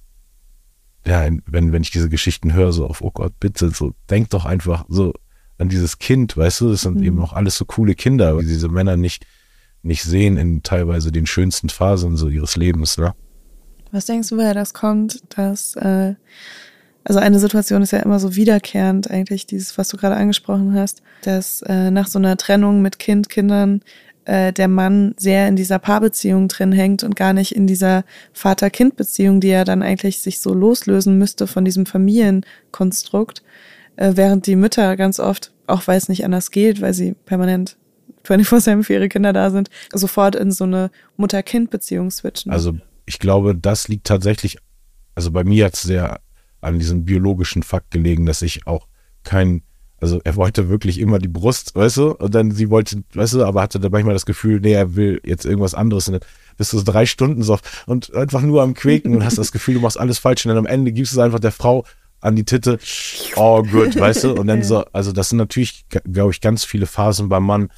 ja, wenn, wenn ich diese Geschichten höre, so auf, oh Gott, bitte, so, denk doch einfach so an dieses Kind, weißt du, das sind Mhm. eben auch alles so coole Kinder, die diese Männer nicht, nicht sehen in teilweise den schönsten Phasen so ihres Lebens, ne? Was denkst du, woher das kommt, dass, äh, also eine Situation ist ja immer so wiederkehrend eigentlich, dieses, was du gerade angesprochen hast, dass äh, nach so einer Trennung mit Kind, Kindern, äh, der Mann sehr in dieser Paarbeziehung drin hängt und gar nicht in dieser Vater-Kind-Beziehung, die ja dann eigentlich sich so loslösen müsste von diesem Familienkonstrukt, äh, während die Mütter ganz oft, auch weil es nicht anders geht, weil sie permanent 24-7 für ihre Kinder da sind, sofort in so eine Mutter-Kind-Beziehung switchen. Also ich glaube, das liegt tatsächlich, also bei mir jetzt sehr an diesem biologischen Fakt gelegen, dass ich auch kein, also er wollte wirklich immer die Brust, weißt du, und dann sie wollte, weißt du, aber hatte dann manchmal das Gefühl, nee, er will jetzt irgendwas anderes und dann bist du so drei Stunden so und einfach nur am Quäken und hast das Gefühl, du machst alles falsch und dann am Ende gibst du es einfach der Frau an die Titte, oh gut, weißt du, und dann so, also das sind natürlich, glaube ich, ganz viele Phasen beim Mann,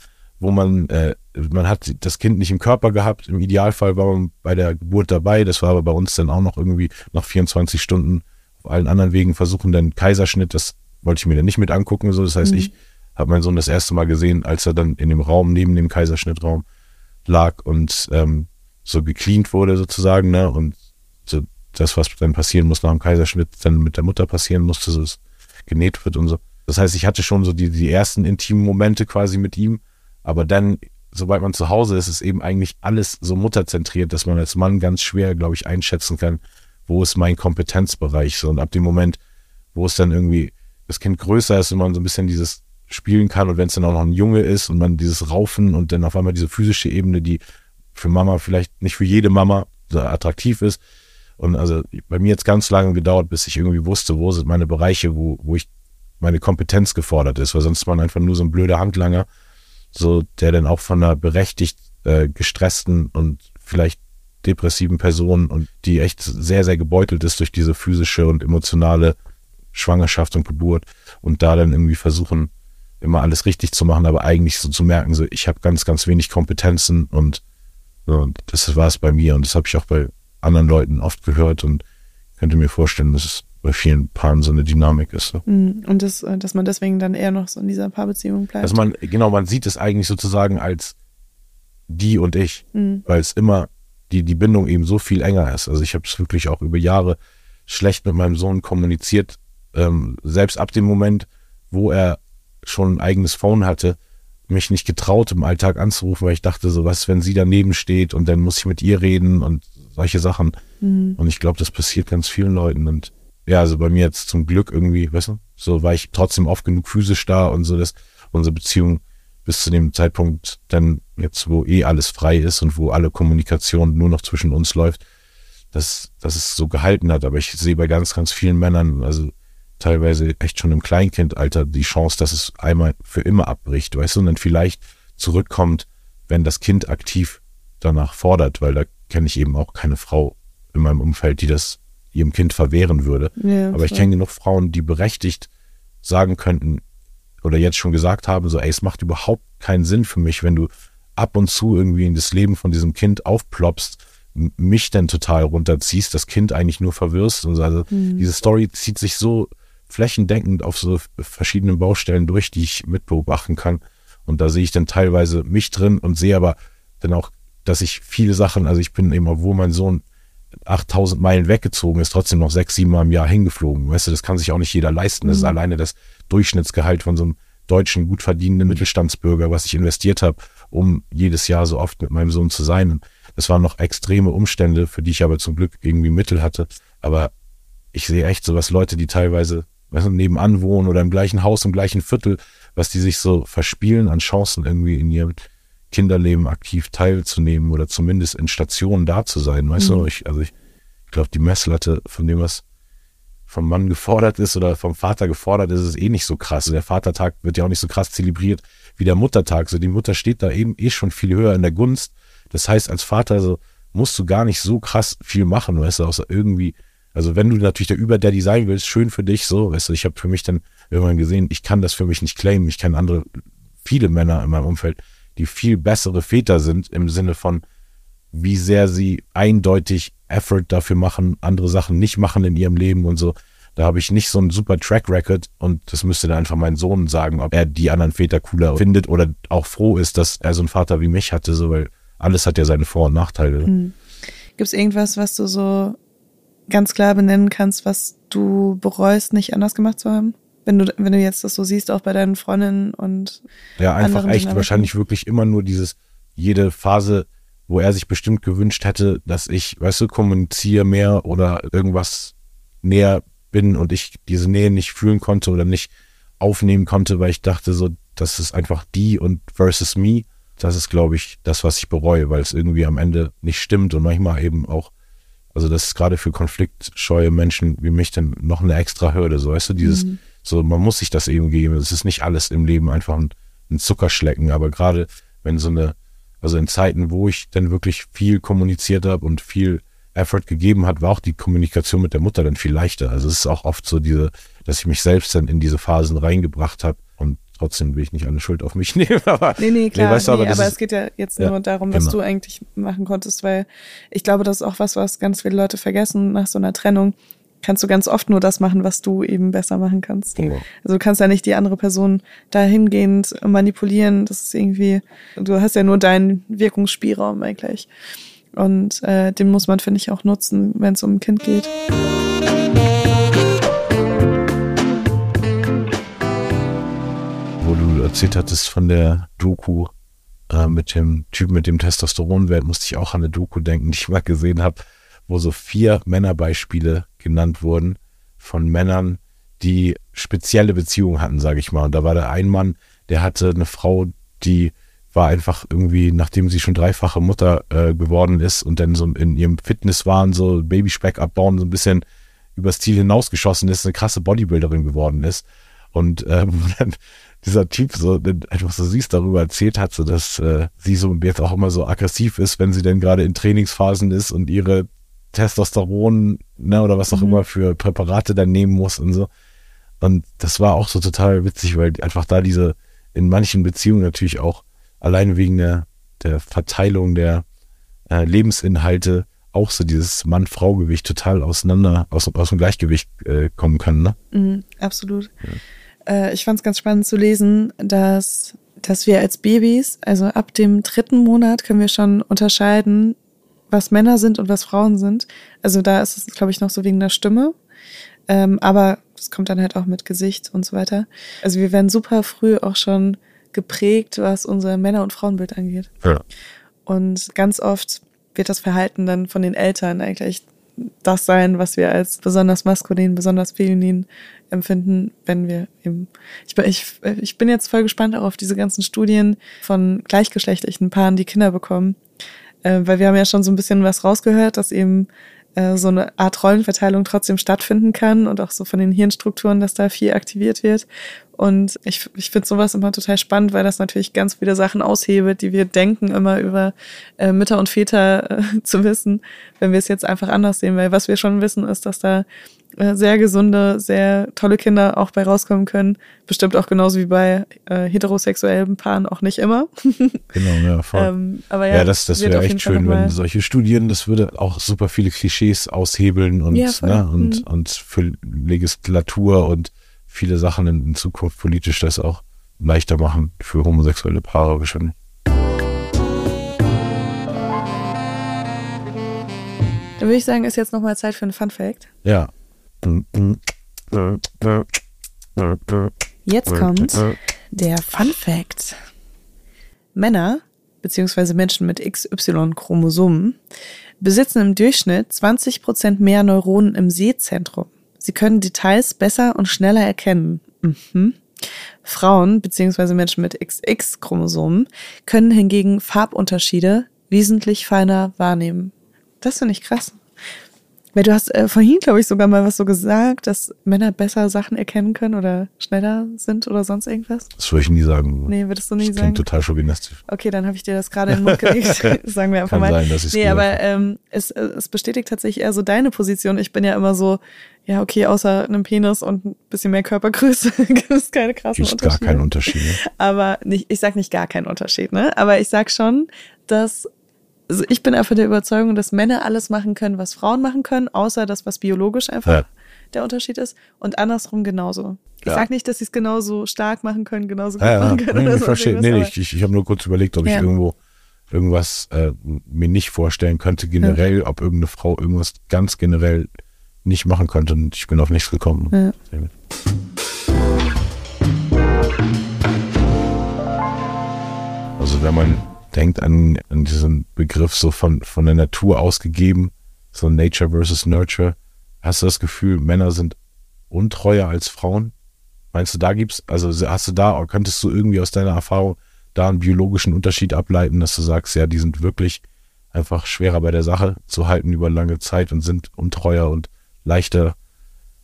wo man, äh, man hat das Kind nicht im Körper gehabt. Im Idealfall war man bei der Geburt dabei. Das war aber bei uns dann auch noch irgendwie nach 24 Stunden auf allen anderen Wegen versuchen, dann Kaiserschnitt. Das wollte ich mir dann nicht mit angucken. So, das heißt, Mhm. ich habe meinen Sohn das erste Mal gesehen, als er dann in dem Raum neben dem Kaiserschnittraum lag und ähm, so gecleant wurde sozusagen, ne? Und so das, was dann passieren muss nach dem Kaiserschnitt, dann mit der Mutter passieren musste, so es genäht wird und so. Das heißt, ich hatte schon so die, die ersten intimen Momente quasi mit ihm, aber dann, sobald man zu Hause ist, ist eben eigentlich alles so mutterzentriert, dass man als Mann ganz schwer, glaube ich, einschätzen kann, wo ist mein Kompetenzbereich so. Und ab dem Moment, wo es dann irgendwie das Kind größer ist und man so ein bisschen dieses spielen kann und wenn es dann auch noch ein Junge ist und man dieses Raufen und dann auf einmal diese physische Ebene, die für Mama vielleicht nicht für jede Mama so attraktiv ist. Und also bei mir jetzt ganz lange gedauert, bis ich irgendwie wusste, wo sind meine Bereiche, wo, wo ich meine Kompetenz gefordert ist, weil sonst ist man einfach nur so ein blöder Handlanger, so der dann auch von einer berechtigt äh, gestressten und vielleicht depressiven Person und die echt sehr, sehr gebeutelt ist durch diese physische und emotionale Schwangerschaft und Geburt und da dann irgendwie versuchen, immer alles richtig zu machen, aber eigentlich so zu merken, so ich habe ganz, ganz wenig Kompetenzen und, so, das war es bei mir und das habe ich auch bei anderen Leuten oft gehört und könnte mir vorstellen, dass es bei vielen Paaren so eine Dynamik ist. So. Mhm. Und das, äh, dass man deswegen dann eher noch so in dieser Paarbeziehung bleibt. Dass man, genau, man sieht es eigentlich sozusagen als die und ich, Mhm. weil es immer die, die Bindung eben so viel enger ist. Also ich habe es wirklich auch über Jahre schlecht mit meinem Sohn kommuniziert, ähm, selbst ab dem Moment, wo er schon ein eigenes Phone hatte, mich nicht getraut, im Alltag anzurufen, weil ich dachte, so was, wenn sie daneben steht und dann muss ich mit ihr reden und solche Sachen. Mhm. Und ich glaube, das passiert ganz vielen Leuten. Und ja, also bei mir jetzt zum Glück irgendwie, weißt du, so war ich trotzdem oft genug physisch da und so, dass unsere Beziehung bis zu dem Zeitpunkt dann jetzt, wo eh alles frei ist und wo alle Kommunikation nur noch zwischen uns läuft, dass, dass es so gehalten hat. Aber ich sehe bei ganz, ganz vielen Männern, also teilweise echt schon im Kleinkindalter, die Chance, dass es einmal für immer abbricht, weißt du, und dann vielleicht zurückkommt, wenn das Kind aktiv danach fordert, weil da kenne ich eben auch keine Frau in meinem Umfeld, die das ihrem Kind verwehren würde. Ja, Aber ich kenne genug Frauen, die berechtigt sagen könnten oder jetzt schon gesagt haben, so, ey, es macht überhaupt keinen Sinn für mich, wenn du ab und zu irgendwie in das Leben von diesem Kind aufploppst, mich dann total runterziehst, das Kind eigentlich nur verwirrst. Und so. also Mhm. diese Story zieht sich so flächendeckend auf so verschiedenen Baustellen durch, die ich mitbeobachten kann. Und da sehe ich dann teilweise mich drin und sehe aber dann auch, dass ich viele Sachen, also ich bin eben, obwohl mein Sohn 8000 Meilen weggezogen ist, trotzdem noch sechs, sieben Mal im Jahr hingeflogen. Weißt du, das kann sich auch nicht jeder leisten. Das ist alleine das Durchschnittsgehalt von so einem deutschen, gut verdienenden Mittelstandsbürger, was ich investiert habe, um jedes Jahr so oft mit meinem Sohn zu sein. Und das waren noch extreme Umstände, für die ich aber zum Glück irgendwie Mittel hatte. Aber ich sehe echt so was Leute, die teilweise weißt du, nebenan wohnen oder im gleichen Haus, im gleichen Viertel, was die sich so verspielen an Chancen irgendwie in ihrem Kinderleben aktiv teilzunehmen oder zumindest in Stationen da zu sein. Weißt du, ich, also ich glaube, die Messlatte von dem, was vom Mann gefordert ist oder vom Vater gefordert ist, ist eh nicht so krass. Der Vatertag wird ja auch nicht so krass zelebriert wie der Muttertag. So die Mutter steht da eben eh schon viel höher in der Gunst. Das heißt, als Vater so musst du gar nicht so krass viel machen, weißt du, außer irgendwie, also wenn du natürlich der Überdaddy sein willst, schön für dich, so, weißt du, ich habe für mich dann irgendwann gesehen, ich kann das für mich nicht claimen. Ich kenne andere, viele Männer in meinem Umfeld, die viel bessere Väter sind im Sinne von, wie sehr sie eindeutig Effort dafür machen, andere Sachen nicht machen in ihrem Leben und so. Da habe ich nicht so einen super Track Record und das müsste dann einfach mein Sohn sagen, ob er die anderen Väter cooler findet oder auch froh ist, dass er so einen Vater wie mich hatte, so, weil alles hat ja seine Vor- und Nachteile. Gibt es irgendwas, was du so ganz klar benennen kannst, was du bereust, nicht anders gemacht zu haben? Wenn du, wenn du jetzt das so siehst, auch bei deinen Freundinnen und Ja, einfach anderen echt Dynamiken. wahrscheinlich wirklich immer nur dieses, jede Phase, wo er sich bestimmt gewünscht hätte, dass ich, weißt du, kommuniziere mehr oder irgendwas näher bin und ich diese Nähe nicht fühlen konnte oder nicht aufnehmen konnte, weil ich dachte so, das ist einfach die und versus me. Das ist, glaube ich, das, was ich bereue, weil es irgendwie am Ende nicht stimmt und manchmal eben auch, also das ist gerade für konfliktscheue Menschen wie mich dann noch eine extra Hürde, so weißt du, dieses, so man muss sich das eben geben. Es ist nicht alles im Leben einfach ein, ein Zuckerschlecken, aber gerade wenn so eine, also in Zeiten, wo ich dann wirklich viel kommuniziert habe und viel Effort gegeben hat, war auch die Kommunikation mit der Mutter dann viel leichter. Also es ist auch oft so diese, dass ich mich selbst dann in diese Phasen reingebracht habe trotzdem will ich nicht alle Schuld auf mich [laughs] nehmen. Aber, Nee, nee, klar. weißt du, aber nee, aber ist- es geht ja jetzt Ja, nur darum, was genau. du eigentlich machen konntest, weil ich glaube, das ist auch was, was ganz viele Leute vergessen nach so einer Trennung. Kannst du ganz oft nur das machen, was du eben besser machen kannst. Ja. Also du kannst ja nicht die andere Person dahingehend manipulieren. Das ist irgendwie, du hast ja nur deinen Wirkungsspielraum eigentlich. Und äh, den muss man, finde ich, auch nutzen, wenn es um ein Kind geht. Erzählt hattest von der Doku äh, mit dem Typen mit dem Testosteronwert, musste ich auch an eine Doku denken, die ich mal gesehen habe, wo so vier Männerbeispiele genannt wurden von Männern, die spezielle Beziehungen hatten, sage ich mal. Und da war der ein Mann, der hatte eine Frau, die war einfach irgendwie, nachdem sie schon dreifache Mutter äh, geworden ist und dann so in ihrem Fitnesswahn so Babyspeck abbauen, so ein bisschen übers Ziel hinausgeschossen ist, eine krasse Bodybuilderin geworden ist. Und äh, wo [laughs] dann dieser Typ so etwas so siehst darüber erzählt hat, so dass äh, sie so jetzt auch immer so aggressiv ist, wenn sie denn gerade in Trainingsphasen ist und ihre Testosteron, ne, oder was auch mhm. immer für Präparate dann nehmen muss und so. Und das war auch so total witzig, weil einfach da diese in manchen Beziehungen natürlich auch allein wegen der, der Verteilung der äh, Lebensinhalte auch so dieses Mann-Frau-Gewicht total auseinander, aus, aus dem Gleichgewicht äh, kommen können, ne? Mhm, absolut. Ja. Äh, ich fand es ganz spannend zu lesen, dass, dass wir als Babys, also ab dem dritten Monat können wir schon unterscheiden, was Männer sind und was Frauen sind. Also da ist es, glaube ich, noch so wegen der Stimme. Ähm, aber das kommt dann halt auch mit Gesicht und so weiter. Also wir werden super früh auch schon geprägt, was unser Männer- und Frauenbild angeht. Ja. Und ganz oft wird das Verhalten dann von den Eltern eigentlich das sein, was wir als besonders maskulin, besonders feminin empfinden, wenn wir eben. Ich, ich, ich bin jetzt voll gespannt auch auf diese ganzen Studien von gleichgeschlechtlichen Paaren, die Kinder bekommen. Äh, weil wir haben ja schon so ein bisschen was rausgehört, dass eben äh, so eine Art Rollenverteilung trotzdem stattfinden kann und auch so von den Hirnstrukturen, dass da viel aktiviert wird. Und ich, ich finde sowas immer total spannend, weil das natürlich ganz viele Sachen aushebelt, die wir denken, immer über äh, Mütter und Väter äh, [laughs] zu wissen, wenn wir es jetzt einfach anders sehen. Weil was wir schon wissen, ist, dass da äh, sehr gesunde, sehr tolle Kinder auch bei rauskommen können. Bestimmt auch genauso wie bei äh, heterosexuellen Paaren auch nicht immer. [laughs] genau, ja, voll. Ähm, aber ja, ja das, das wäre echt schön, wenn solche Studien, das würde auch super viele Klischees aushebeln und, ja, ne, und, mhm. und für Legislatur und viele Sachen in, in Zukunft politisch das auch leichter machen für homosexuelle Paare wahrscheinlich. Dann würde ich sagen, ist jetzt nochmal Zeit für einen Fun Fact. Ja. Jetzt kommt der Fun Fact. Männer, beziehungsweise Menschen mit XY-Chromosomen, besitzen im Durchschnitt 20% mehr Neuronen im Sehzentrum. Sie können Details besser und schneller erkennen. Mhm. Frauen bzw. Menschen mit XX-Chromosomen können hingegen Farbunterschiede wesentlich feiner wahrnehmen. Das finde ich krass. Weil du hast äh, vorhin, glaube ich, sogar mal was so gesagt, dass Männer besser Sachen erkennen können oder schneller sind oder sonst irgendwas. Das würde ich nie sagen. Nee, würdest du nie das sagen? total chauvinistisch. Okay, dann habe ich dir das gerade in den Mund [laughs] gelegt. [laughs] sagen wir einfach Kann mal. Sein, dass nee, aber ähm, es, es bestätigt tatsächlich eher so deine Position. Ich bin ja immer so, ja, okay, außer einem Penis und ein bisschen mehr Körpergröße [laughs] gibt es keine krassen Gibt's Unterschiede. gar keinen Unterschied. Ne? Aber nicht, ich sag nicht gar keinen Unterschied, ne? Aber ich sag schon, dass also ich bin einfach der Überzeugung, dass Männer alles machen können, was Frauen machen können, außer das, was biologisch einfach ja. der Unterschied ist. Und andersrum genauso. Ich ja. sage nicht, dass sie es genauso stark machen können, genauso gut ja, machen können. Nee, ich verstehe. Nee, ich, ich, ich habe nur kurz überlegt, ob ich irgendwo irgendwas äh, mir nicht vorstellen könnte, generell, ob irgendeine Frau irgendwas ganz generell nicht machen könnte. Und ich bin auf nichts gekommen. Also wenn man denkt an, an diesen Begriff so von, von der Natur ausgegeben, so Nature versus Nurture. Hast du das Gefühl, Männer sind untreuer als Frauen? Meinst du, da gibt's, also hast du da, könntest du irgendwie aus deiner Erfahrung da einen biologischen Unterschied ableiten, dass du sagst, ja, die sind wirklich einfach schwerer bei der Sache zu halten über lange Zeit und sind untreuer und leichter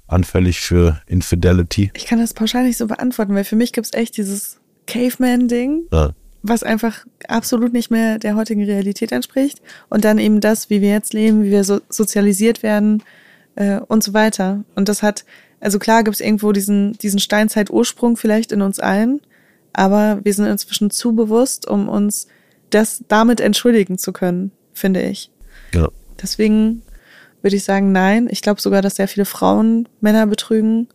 anfällig für Infidelity? Ich kann das pauschal nicht so beantworten, weil für mich gibt's echt dieses Caveman-Ding. Ja was einfach absolut nicht mehr der heutigen Realität entspricht. Und dann eben das, wie wir jetzt leben, wie wir so sozialisiert werden äh, und so weiter. Und das hat, also klar gibt es irgendwo diesen, diesen Steinzeit-Ursprung vielleicht in uns allen, aber wir sind inzwischen zu bewusst, um uns das damit entschuldigen zu können, finde ich. Ja. Deswegen würde ich sagen, nein. Ich glaube sogar, dass sehr viele Frauen Männer betrügen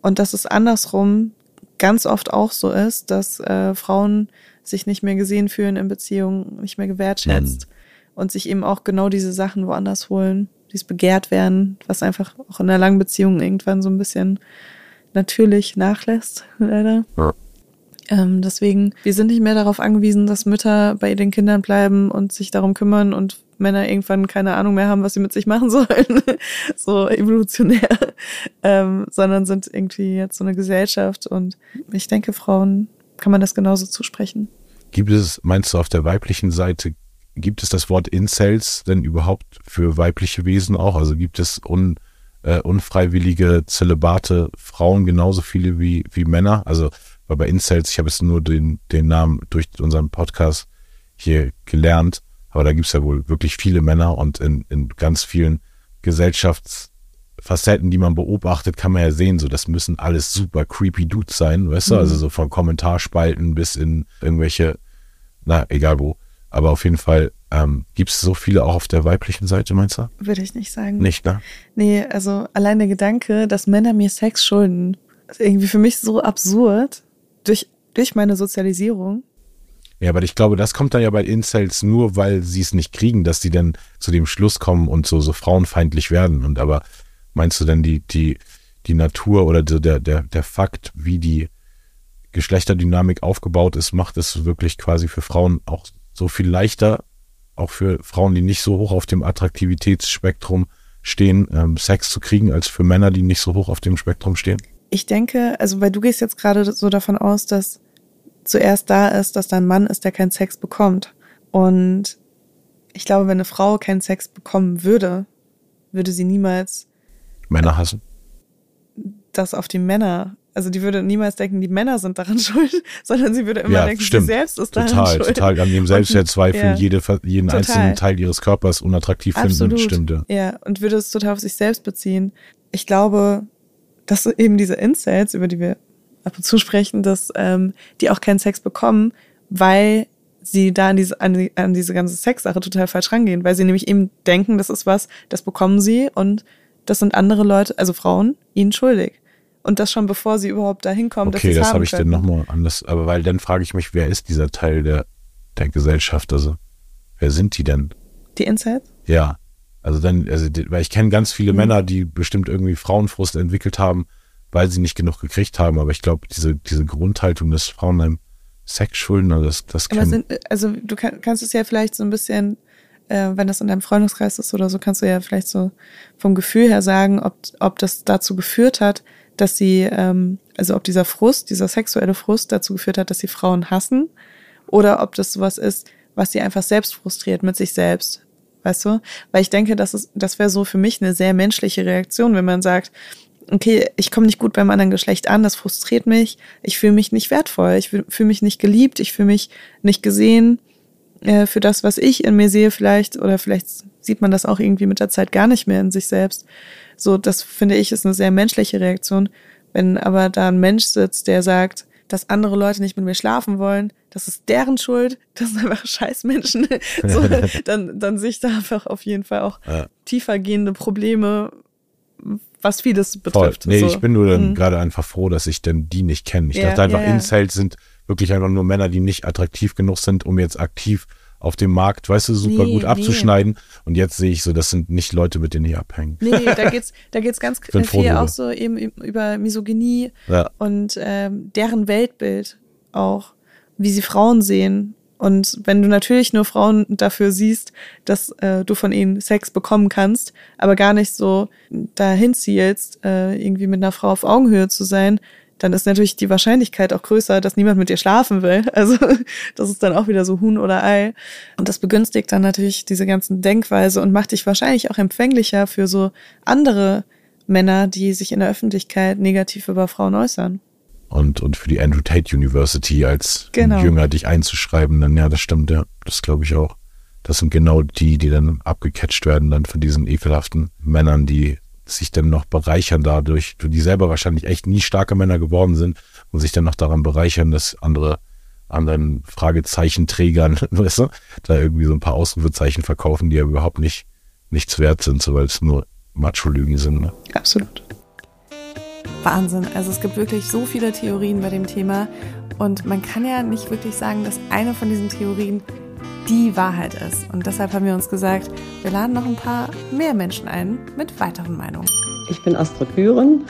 und dass es andersrum ganz oft auch so ist, dass äh, Frauen sich nicht mehr gesehen fühlen in Beziehungen, nicht mehr gewertschätzt mhm. und sich eben auch genau diese Sachen woanders holen, die es begehrt werden, was einfach auch in einer langen Beziehung irgendwann so ein bisschen natürlich nachlässt, [laughs] leider. Ja. Ähm, deswegen, wir sind nicht mehr darauf angewiesen, dass Mütter bei den Kindern bleiben und sich darum kümmern und Männer irgendwann keine Ahnung mehr haben, was sie mit sich machen [laughs] sollen, so evolutionär, ähm, sondern sind irgendwie jetzt so eine Gesellschaft und ich denke, Frauen kann man das genauso zusprechen. Gibt es, meinst du, auf der weiblichen Seite, gibt es das Wort Incels denn überhaupt für weibliche Wesen auch? Also gibt es un, äh, unfreiwillige Zölibate Frauen genauso viele wie, wie Männer? Also weil bei Incels, ich habe jetzt nur den, den Namen durch unseren Podcast hier gelernt, aber da gibt's ja wohl wirklich viele Männer und in, in ganz vielen Gesellschaftsfacetten, die man beobachtet, kann man ja sehen, so das müssen alles super creepy Dudes sein, weißt du, Mhm. also so von Kommentarspalten bis in irgendwelche, na, egal wo. Aber auf jeden Fall ähm, gibt es so viele auch auf der weiblichen Seite, meinst du? Würde ich nicht sagen. Nicht, ne? Nee, also allein der Gedanke, dass Männer mir Sex schulden, ist irgendwie für mich so absurd durch, durch meine Sozialisierung. Ja, aber ich glaube, das kommt dann ja bei Incels nur, weil sie es nicht kriegen, dass sie dann zu dem Schluss kommen und so, so frauenfeindlich werden. Und aber meinst du denn die, die, die Natur oder der, der, der Fakt, wie die Geschlechterdynamik aufgebaut ist, macht es wirklich quasi für Frauen auch so viel leichter, auch für Frauen, die nicht so hoch auf dem Attraktivitätsspektrum stehen, ähm, Sex zu kriegen, als für Männer, die nicht so hoch auf dem Spektrum stehen? Ich denke, also weil du gehst jetzt gerade so davon aus, dass zuerst da ist, dass da ein Mann ist, der keinen Sex bekommt. Und ich glaube, wenn eine Frau keinen Sex bekommen würde, würde sie niemals Männer hassen? das auf die Männer, also die würde niemals denken, die Männer sind daran [laughs] schuld, sondern sie würde immer ja, denken, stimmt. sie selbst ist daran total, schuld. total an dem Selbstwertzweifel, ja. jede, jeden Total. einzelnen Teil ihres Körpers unattraktiv finden. Absolut. Stimmt, ja. Ja, und würde es total auf sich selbst beziehen. Ich glaube, dass eben diese Incels, über die wir ab und zu sprechen, dass ähm, die auch keinen Sex bekommen, weil sie da an diese, an, die, an diese ganze Sexsache total falsch rangehen, weil sie nämlich eben denken, das ist was, das bekommen sie und das sind andere Leute, also Frauen, ihnen schuldig. Und das schon bevor sie überhaupt dahin kommen, dass Okay, das habe ich dann nochmal anders. Aber weil dann frage ich mich, wer ist dieser Teil der, der Gesellschaft? Also, wer sind die denn? Die Incels? Ja. Also dann, also, weil ich kenne ganz viele Mhm. Männer, die bestimmt irgendwie Frauenfrust entwickelt haben, weil sie nicht genug gekriegt haben. Aber ich glaube, diese, diese Grundhaltung, dass Frauen einem Sex schulden, also das, das Aber kann, sind, also du kann, kannst es ja vielleicht so ein bisschen, äh, wenn das in deinem Freundeskreis ist oder so, kannst du ja vielleicht so vom Gefühl her sagen, ob, ob das dazu geführt hat, dass sie, ähm, also ob dieser Frust, dieser sexuelle Frust dazu geführt hat, dass sie Frauen hassen oder ob das sowas ist, was sie einfach selbst frustriert mit sich selbst. Weißt du? Weil ich denke, das ist, das wäre so für mich eine sehr menschliche Reaktion, wenn man sagt, okay, ich komme nicht gut beim anderen Geschlecht an, das frustriert mich, ich fühle mich nicht wertvoll, ich fühle mich nicht geliebt, ich fühle mich nicht gesehen äh, für das, was ich in mir sehe vielleicht, oder vielleicht sieht man das auch irgendwie mit der Zeit gar nicht mehr in sich selbst. So, das finde ich ist eine sehr menschliche Reaktion. Wenn aber da ein Mensch sitzt, der sagt, dass andere Leute nicht mit mir schlafen wollen, das ist deren Schuld, [laughs] das sind einfach Scheißmenschen, [laughs] so, dann, dann sehe ich da einfach auf jeden Fall auch Ja. tiefergehende Probleme, was vieles Voll. betrifft. Nee, so. ich bin nur dann Mhm. gerade einfach froh, dass ich denn die nicht kenne. Ich Ja, dachte einfach, ja. Incels sind wirklich einfach nur Männer, die nicht attraktiv genug sind, um jetzt aktiv auf dem Markt, weißt du, super Nee, gut nee. abzuschneiden. Und jetzt sehe ich so, das sind nicht Leute, mit denen ich abhängen. Nee, da geht's, da geht's ganz viel drüber. auch so eben über Misogynie Ja. und ähm, deren Weltbild auch, wie sie Frauen sehen. Und wenn du natürlich nur Frauen dafür siehst, dass äh, du von ihnen Sex bekommen kannst, aber gar nicht so dahin zielst, äh, irgendwie mit einer Frau auf Augenhöhe zu sein, dann ist natürlich die Wahrscheinlichkeit auch größer, dass niemand mit dir schlafen will. [laughs] Also das ist dann auch wieder so Huhn oder Ei. Und das begünstigt dann natürlich diese ganzen Denkweise und macht dich wahrscheinlich auch empfänglicher für so andere Männer, die sich in der Öffentlichkeit negativ über Frauen äußern. Und, und für die Andrew Tate University als Genau. Jünger dich einzuschreiben, dann ja, das stimmt, ja. Das glaube ich auch. Das sind genau die, die dann abgecatcht werden, dann von diesen ekelhaften Männern, die sich dann noch bereichern dadurch, die selber wahrscheinlich echt nie starke Männer geworden sind und sich dann noch daran bereichern, dass andere anderen Fragezeichenträgern, [laughs] weißt du, da irgendwie so ein paar Ausrufezeichen verkaufen, die ja überhaupt nicht nichts wert sind, so weil es nur Macho-Lügen sind. Ne? Absolut. Wahnsinn. Also es gibt wirklich so viele Theorien bei dem Thema und man kann ja nicht wirklich sagen, dass eine von diesen Theorien die Wahrheit ist. Und deshalb haben wir uns gesagt, wir laden noch ein paar mehr Menschen ein mit weiteren Meinungen. Ich bin Astrid Bühren,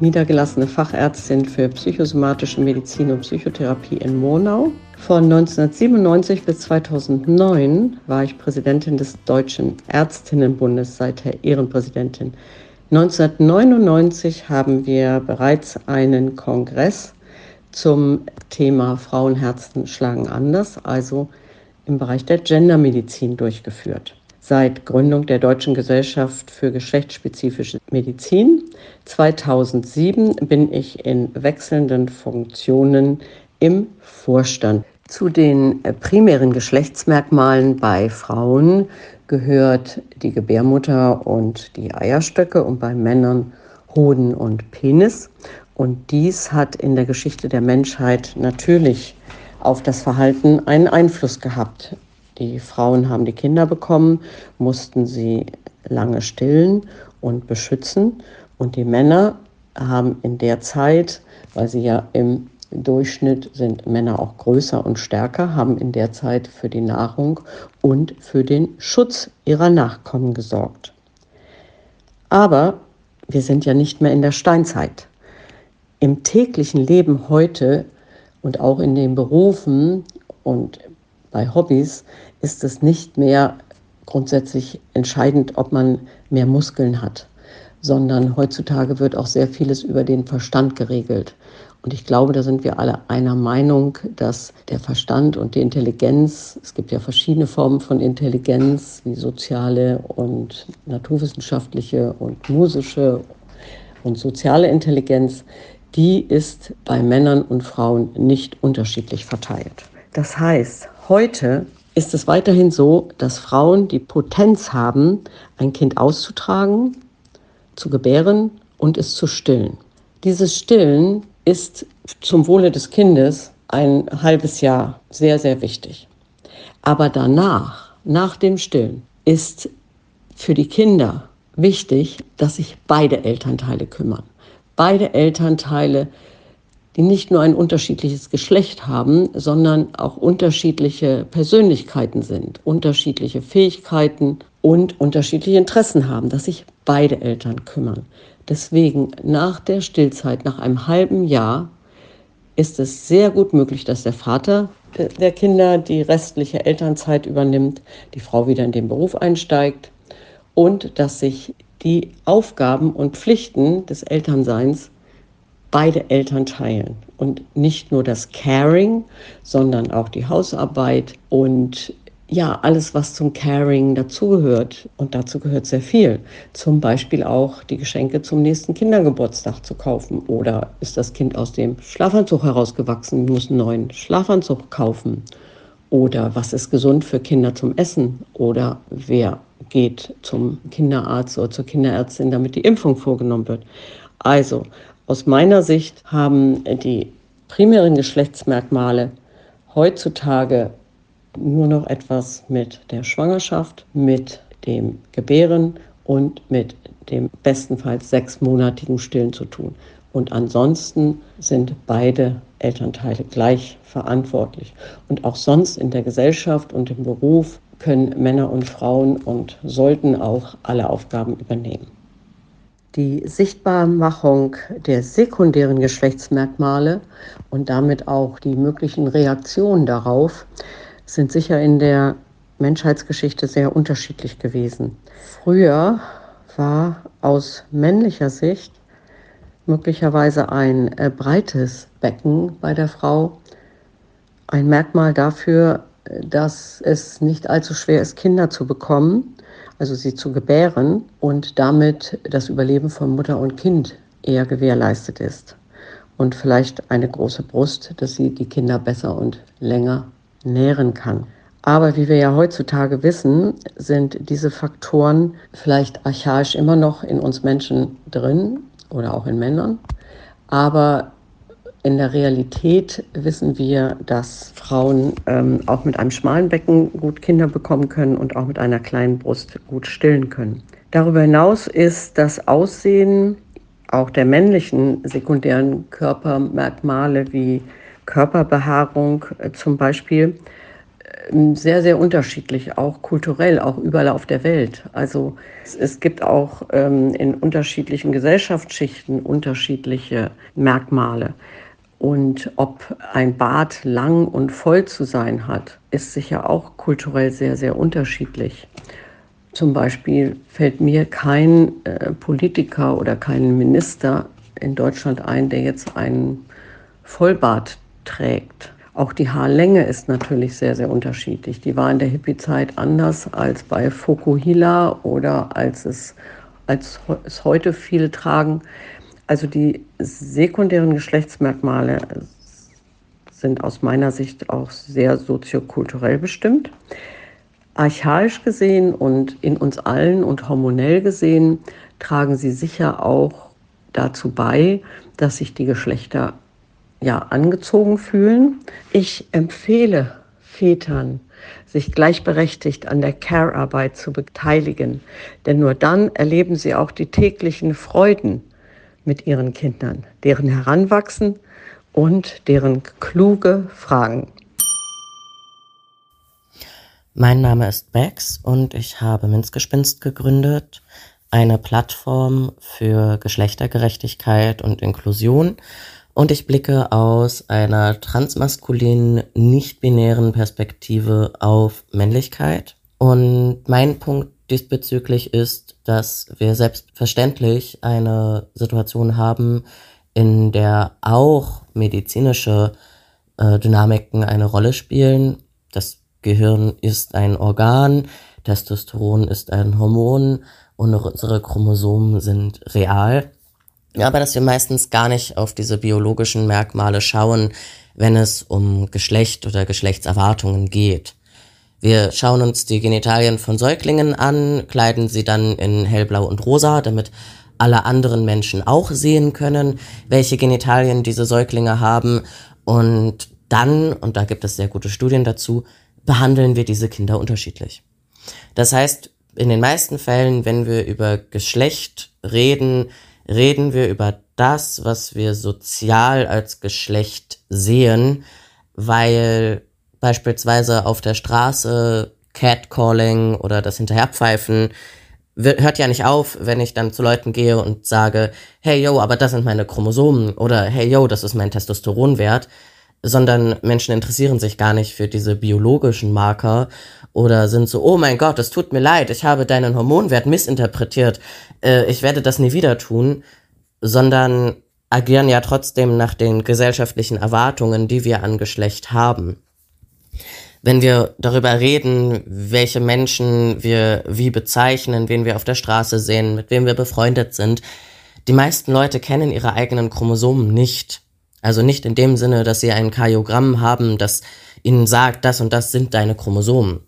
niedergelassene Fachärztin für psychosomatische Medizin und Psychotherapie in Monau. Von 1997 bis 2009 war ich Präsidentin des Deutschen Ärztinnenbundes, seither Ehrenpräsidentin. 1999 haben wir bereits einen Kongress zum Thema Frauenherzen schlagen anders, also im Bereich der Gendermedizin durchgeführt. seit Gründung der Deutschen Gesellschaft für geschlechtsspezifische Medizin. 2007 bin ich in wechselnden Funktionen im Vorstand. Zu den äh, primären Geschlechtsmerkmalen bei Frauen gehört die Gebärmutter und die Eierstöcke und bei Männern Hoden und Penis. Und dies hat in der Geschichte der Menschheit natürlich auf das Verhalten einen Einfluss gehabt. Die Frauen haben die Kinder bekommen, mussten sie lange stillen und beschützen. Und die Männer haben in der Zeit, weil sie ja im Durchschnitt sind Männer auch größer und stärker, haben in der Zeit für die Nahrung und für den Schutz ihrer Nachkommen gesorgt. Aber wir sind ja nicht mehr in der Steinzeit. Im täglichen Leben heute und auch in den Berufen und bei Hobbys ist es nicht mehr grundsätzlich entscheidend, ob man mehr Muskeln hat, sondern heutzutage wird auch sehr vieles über den Verstand geregelt. Und ich glaube, da sind wir alle einer Meinung, dass der Verstand und die Intelligenz, es gibt ja verschiedene Formen von Intelligenz, wie soziale und naturwissenschaftliche und musische und soziale Intelligenz, die ist bei Männern und Frauen nicht unterschiedlich verteilt. Das heißt, heute ist es weiterhin so, dass Frauen die Potenz haben, ein Kind auszutragen, zu gebären und es zu stillen. Dieses Stillen ist zum Wohle des Kindes ein halbes Jahr sehr, sehr wichtig. Aber danach, nach dem Stillen, ist für die Kinder wichtig, dass sich beide Elternteile kümmern. Beide Elternteile, die nicht nur ein unterschiedliches Geschlecht haben, sondern auch unterschiedliche Persönlichkeiten sind, unterschiedliche Fähigkeiten und unterschiedliche Interessen haben, dass sich beide Eltern kümmern. Deswegen nach der Stillzeit, nach einem halben Jahr, ist es sehr gut möglich, dass der Vater der Kinder die restliche Elternzeit übernimmt, die Frau wieder in den Beruf einsteigt und dass sich die Aufgaben und Pflichten des Elternseins beide Eltern teilen. Und nicht nur das Caring, sondern auch die Hausarbeit und ja, alles, was zum Caring dazugehört. Und dazu gehört sehr viel. Zum Beispiel auch die Geschenke zum nächsten Kindergeburtstag zu kaufen. Oder ist das Kind aus dem Schlafanzug herausgewachsen, muss einen neuen Schlafanzug kaufen. Oder was ist gesund für Kinder zum Essen? Oder wer geht zum Kinderarzt oder zur Kinderärztin, damit die Impfung vorgenommen wird? Also, aus meiner Sicht haben die primären Geschlechtsmerkmale heutzutage nur noch etwas mit der Schwangerschaft, mit dem Gebären und mit dem bestenfalls sechsmonatigen Stillen zu tun. Und ansonsten sind beide Elternteile gleich verantwortlich. Und auch sonst in der Gesellschaft und im Beruf können Männer und Frauen und sollten auch alle Aufgaben übernehmen. Die Sichtbarmachung der sekundären Geschlechtsmerkmale und damit auch die möglichen Reaktionen darauf sind sicher in der Menschheitsgeschichte sehr unterschiedlich gewesen. Früher war aus männlicher Sicht möglicherweise ein äh, breites Becken bei der Frau ein Merkmal dafür, dass es nicht allzu schwer ist, Kinder zu bekommen, also sie zu gebären und damit das Überleben von Mutter und Kind eher gewährleistet ist. Und vielleicht eine große Brust, dass sie die Kinder besser und länger nähren kann. Aber wie wir ja heutzutage wissen, sind diese Faktoren vielleicht archaisch immer noch in uns Menschen drin oder auch in Männern. Aber in der Realität wissen wir, dass Frauen ähm, auch mit einem schmalen Becken gut Kinder bekommen können und auch mit einer kleinen Brust gut stillen können. Darüber hinaus ist das Aussehen auch der männlichen sekundären Körpermerkmale wie Körperbehaarung äh, zum Beispiel ähm, sehr, sehr unterschiedlich, auch kulturell, auch überall auf der Welt. Also es, es gibt auch ähm, in unterschiedlichen Gesellschaftsschichten unterschiedliche Merkmale. Und ob ein Bart lang und voll zu sein hat, ist sicher auch kulturell sehr, sehr unterschiedlich. Zum Beispiel fällt mir kein äh, Politiker oder kein Minister in Deutschland ein, der jetzt einen Vollbart trägt. Auch die Haarlänge ist natürlich sehr, sehr unterschiedlich. Die war in der Hippie-Zeit anders als bei Fokuhila oder als es, als es heute viele tragen. Also die sekundären Geschlechtsmerkmale sind aus meiner Sicht auch sehr soziokulturell bestimmt. Archaisch gesehen und in uns allen und hormonell gesehen tragen sie sicher auch dazu bei, dass sich die Geschlechter ja angezogen fühlen. Ich empfehle Vätern, sich gleichberechtigt an der Care-Arbeit zu beteiligen, denn nur dann erleben sie auch die täglichen Freuden mit ihren Kindern, deren Heranwachsen und deren kluge Fragen. Mein Name ist Bex und ich habe Minzgespinst gegründet, eine Plattform für Geschlechtergerechtigkeit und Inklusion. Und ich blicke aus einer transmaskulinen, nicht-binären Perspektive auf Männlichkeit. Und mein Punkt diesbezüglich ist, dass wir selbstverständlich eine Situation haben, in der auch medizinische äh, Dynamiken eine Rolle spielen. Das Gehirn ist ein Organ, Testosteron ist ein Hormon und unsere Chromosomen sind real. Aber dass wir meistens gar nicht auf diese biologischen Merkmale schauen, wenn es um Geschlecht oder Geschlechtserwartungen geht. Wir schauen uns die Genitalien von Säuglingen an, kleiden sie dann in hellblau und rosa, damit alle anderen Menschen auch sehen können, welche Genitalien diese Säuglinge haben. Und dann, und da gibt es sehr gute Studien dazu, behandeln wir diese Kinder unterschiedlich. Das heißt, in den meisten Fällen, wenn wir über Geschlecht reden, reden wir über das, was wir sozial als Geschlecht sehen, weil beispielsweise auf der Straße Catcalling oder das Hinterherpfeifen hört ja nicht auf, wenn ich dann zu Leuten gehe und sage, hey yo, aber das sind meine Chromosomen oder hey yo, das ist mein Testosteronwert, sondern Menschen interessieren sich gar nicht für diese biologischen Marker oder sind so, oh mein Gott, es tut mir leid, ich habe deinen Hormonwert missinterpretiert, äh, ich werde das nie wieder tun, sondern agieren ja trotzdem nach den gesellschaftlichen Erwartungen, die wir an Geschlecht haben wenn wir darüber reden, welche Menschen wir wie bezeichnen, wen wir auf der Straße sehen, mit wem wir befreundet sind, die meisten Leute kennen ihre eigenen Chromosomen nicht. Also nicht in dem Sinne, dass sie ein Kariogramm haben, das ihnen sagt, das und das sind deine Chromosomen.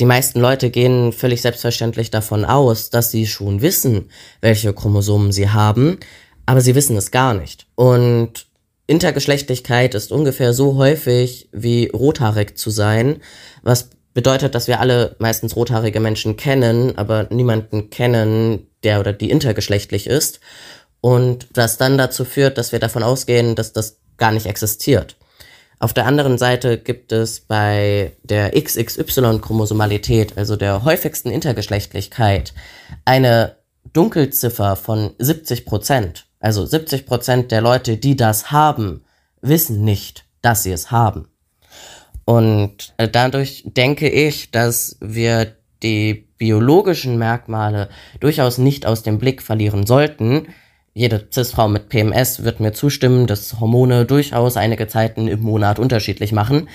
Die meisten Leute gehen völlig selbstverständlich davon aus, dass sie schon wissen, welche Chromosomen sie haben, aber sie wissen es gar nicht. Und Intergeschlechtlichkeit ist ungefähr so häufig wie rothaarig zu sein, was bedeutet, dass wir alle meistens rothaarige Menschen kennen, aber niemanden kennen, der oder die intergeschlechtlich ist. Und das dann dazu führt, dass wir davon ausgehen, dass das gar nicht existiert. Auf der anderen Seite gibt es bei der XXY-Chromosomalität, also der häufigsten Intergeschlechtlichkeit, eine Dunkelziffer von 70 Prozent. Also 70 Prozent der Leute, die das haben, wissen nicht, dass sie es haben. Und äh, dadurch denke ich, dass wir die biologischen Merkmale durchaus nicht aus dem Blick verlieren sollten. Jede Cis-Frau mit PMS wird mir zustimmen, dass Hormone durchaus einige Zeiten im Monat unterschiedlich machen.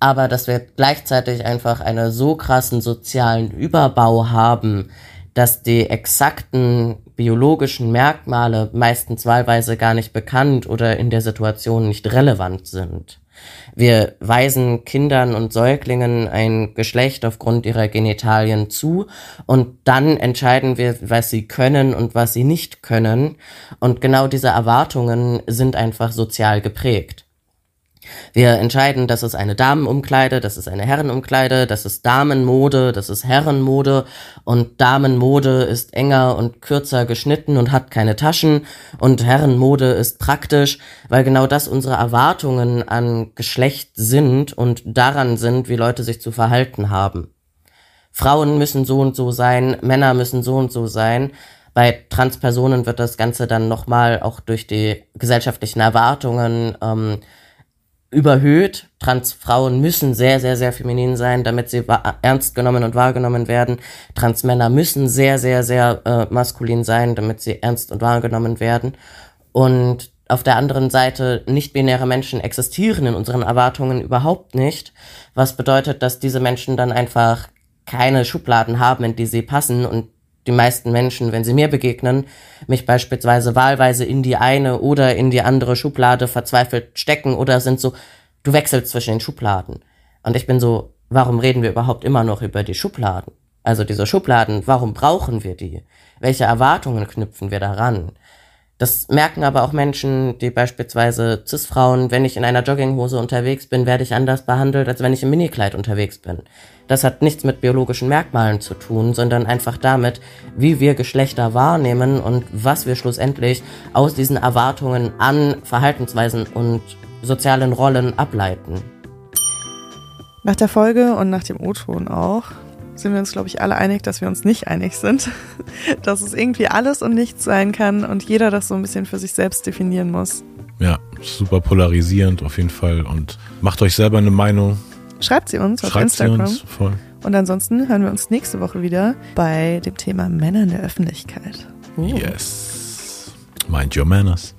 Aber dass wir gleichzeitig einfach einen so krassen sozialen Überbau haben, dass die exakten biologischen Merkmale meistens wahlweise gar nicht bekannt oder in der Situation nicht relevant sind. Wir weisen Kindern und Säuglingen ein Geschlecht aufgrund ihrer Genitalien zu und dann entscheiden wir, was sie können und was sie nicht können. Und genau diese Erwartungen sind einfach sozial geprägt. Wir entscheiden, das ist eine Damenumkleide, das ist eine Herrenumkleide, das ist Damenmode, das ist Herrenmode und Damenmode ist enger und kürzer geschnitten und hat keine Taschen und Herrenmode ist praktisch, weil genau das unsere Erwartungen an Geschlecht sind und daran sind, wie Leute sich zu verhalten haben. Frauen müssen so und so sein, Männer müssen so und so sein. Bei Transpersonen wird das Ganze dann nochmal auch durch die gesellschaftlichen Erwartungen ähm, überhöht. Transfrauen müssen sehr, sehr, sehr feminin sein, damit sie ernst genommen und wahrgenommen werden. Transmänner müssen sehr, sehr, sehr äh, maskulin sein, damit sie ernst und wahrgenommen werden. Und Auf der anderen Seite, nicht-binäre Menschen existieren in unseren Erwartungen überhaupt nicht, was bedeutet, dass diese Menschen dann einfach keine Schubladen haben, in die sie passen und die meisten Menschen, wenn sie mir begegnen, mich beispielsweise wahlweise in die eine oder in die andere Schublade verzweifelt stecken oder sind so, du wechselst zwischen den Schubladen. Und ich bin so, warum reden wir überhaupt immer noch über die Schubladen? Also diese Schubladen, warum brauchen wir die? Welche Erwartungen knüpfen wir daran? Das merken aber auch Menschen, die beispielsweise Cis-Frauen, wenn ich in einer Jogginghose unterwegs bin, werde ich anders behandelt, als wenn ich im Minikleid unterwegs bin. Das hat nichts mit biologischen Merkmalen zu tun, sondern einfach damit, wie wir Geschlechter wahrnehmen und was wir schlussendlich aus diesen Erwartungen an Verhaltensweisen und sozialen Rollen ableiten. Nach der Folge und nach dem O-Ton auch sind wir uns, glaube ich, alle einig, dass wir uns nicht einig sind. [laughs] dass es irgendwie alles und nichts sein kann und jeder das so ein bisschen für sich selbst definieren muss. Ja, super polarisierend auf jeden Fall und macht euch selber eine Meinung. Schreibt sie uns Schreibt auf Instagram. Sie uns voll. Und ansonsten hören wir uns nächste Woche wieder bei dem Thema Männer in der Öffentlichkeit. Yes. Mind your manners.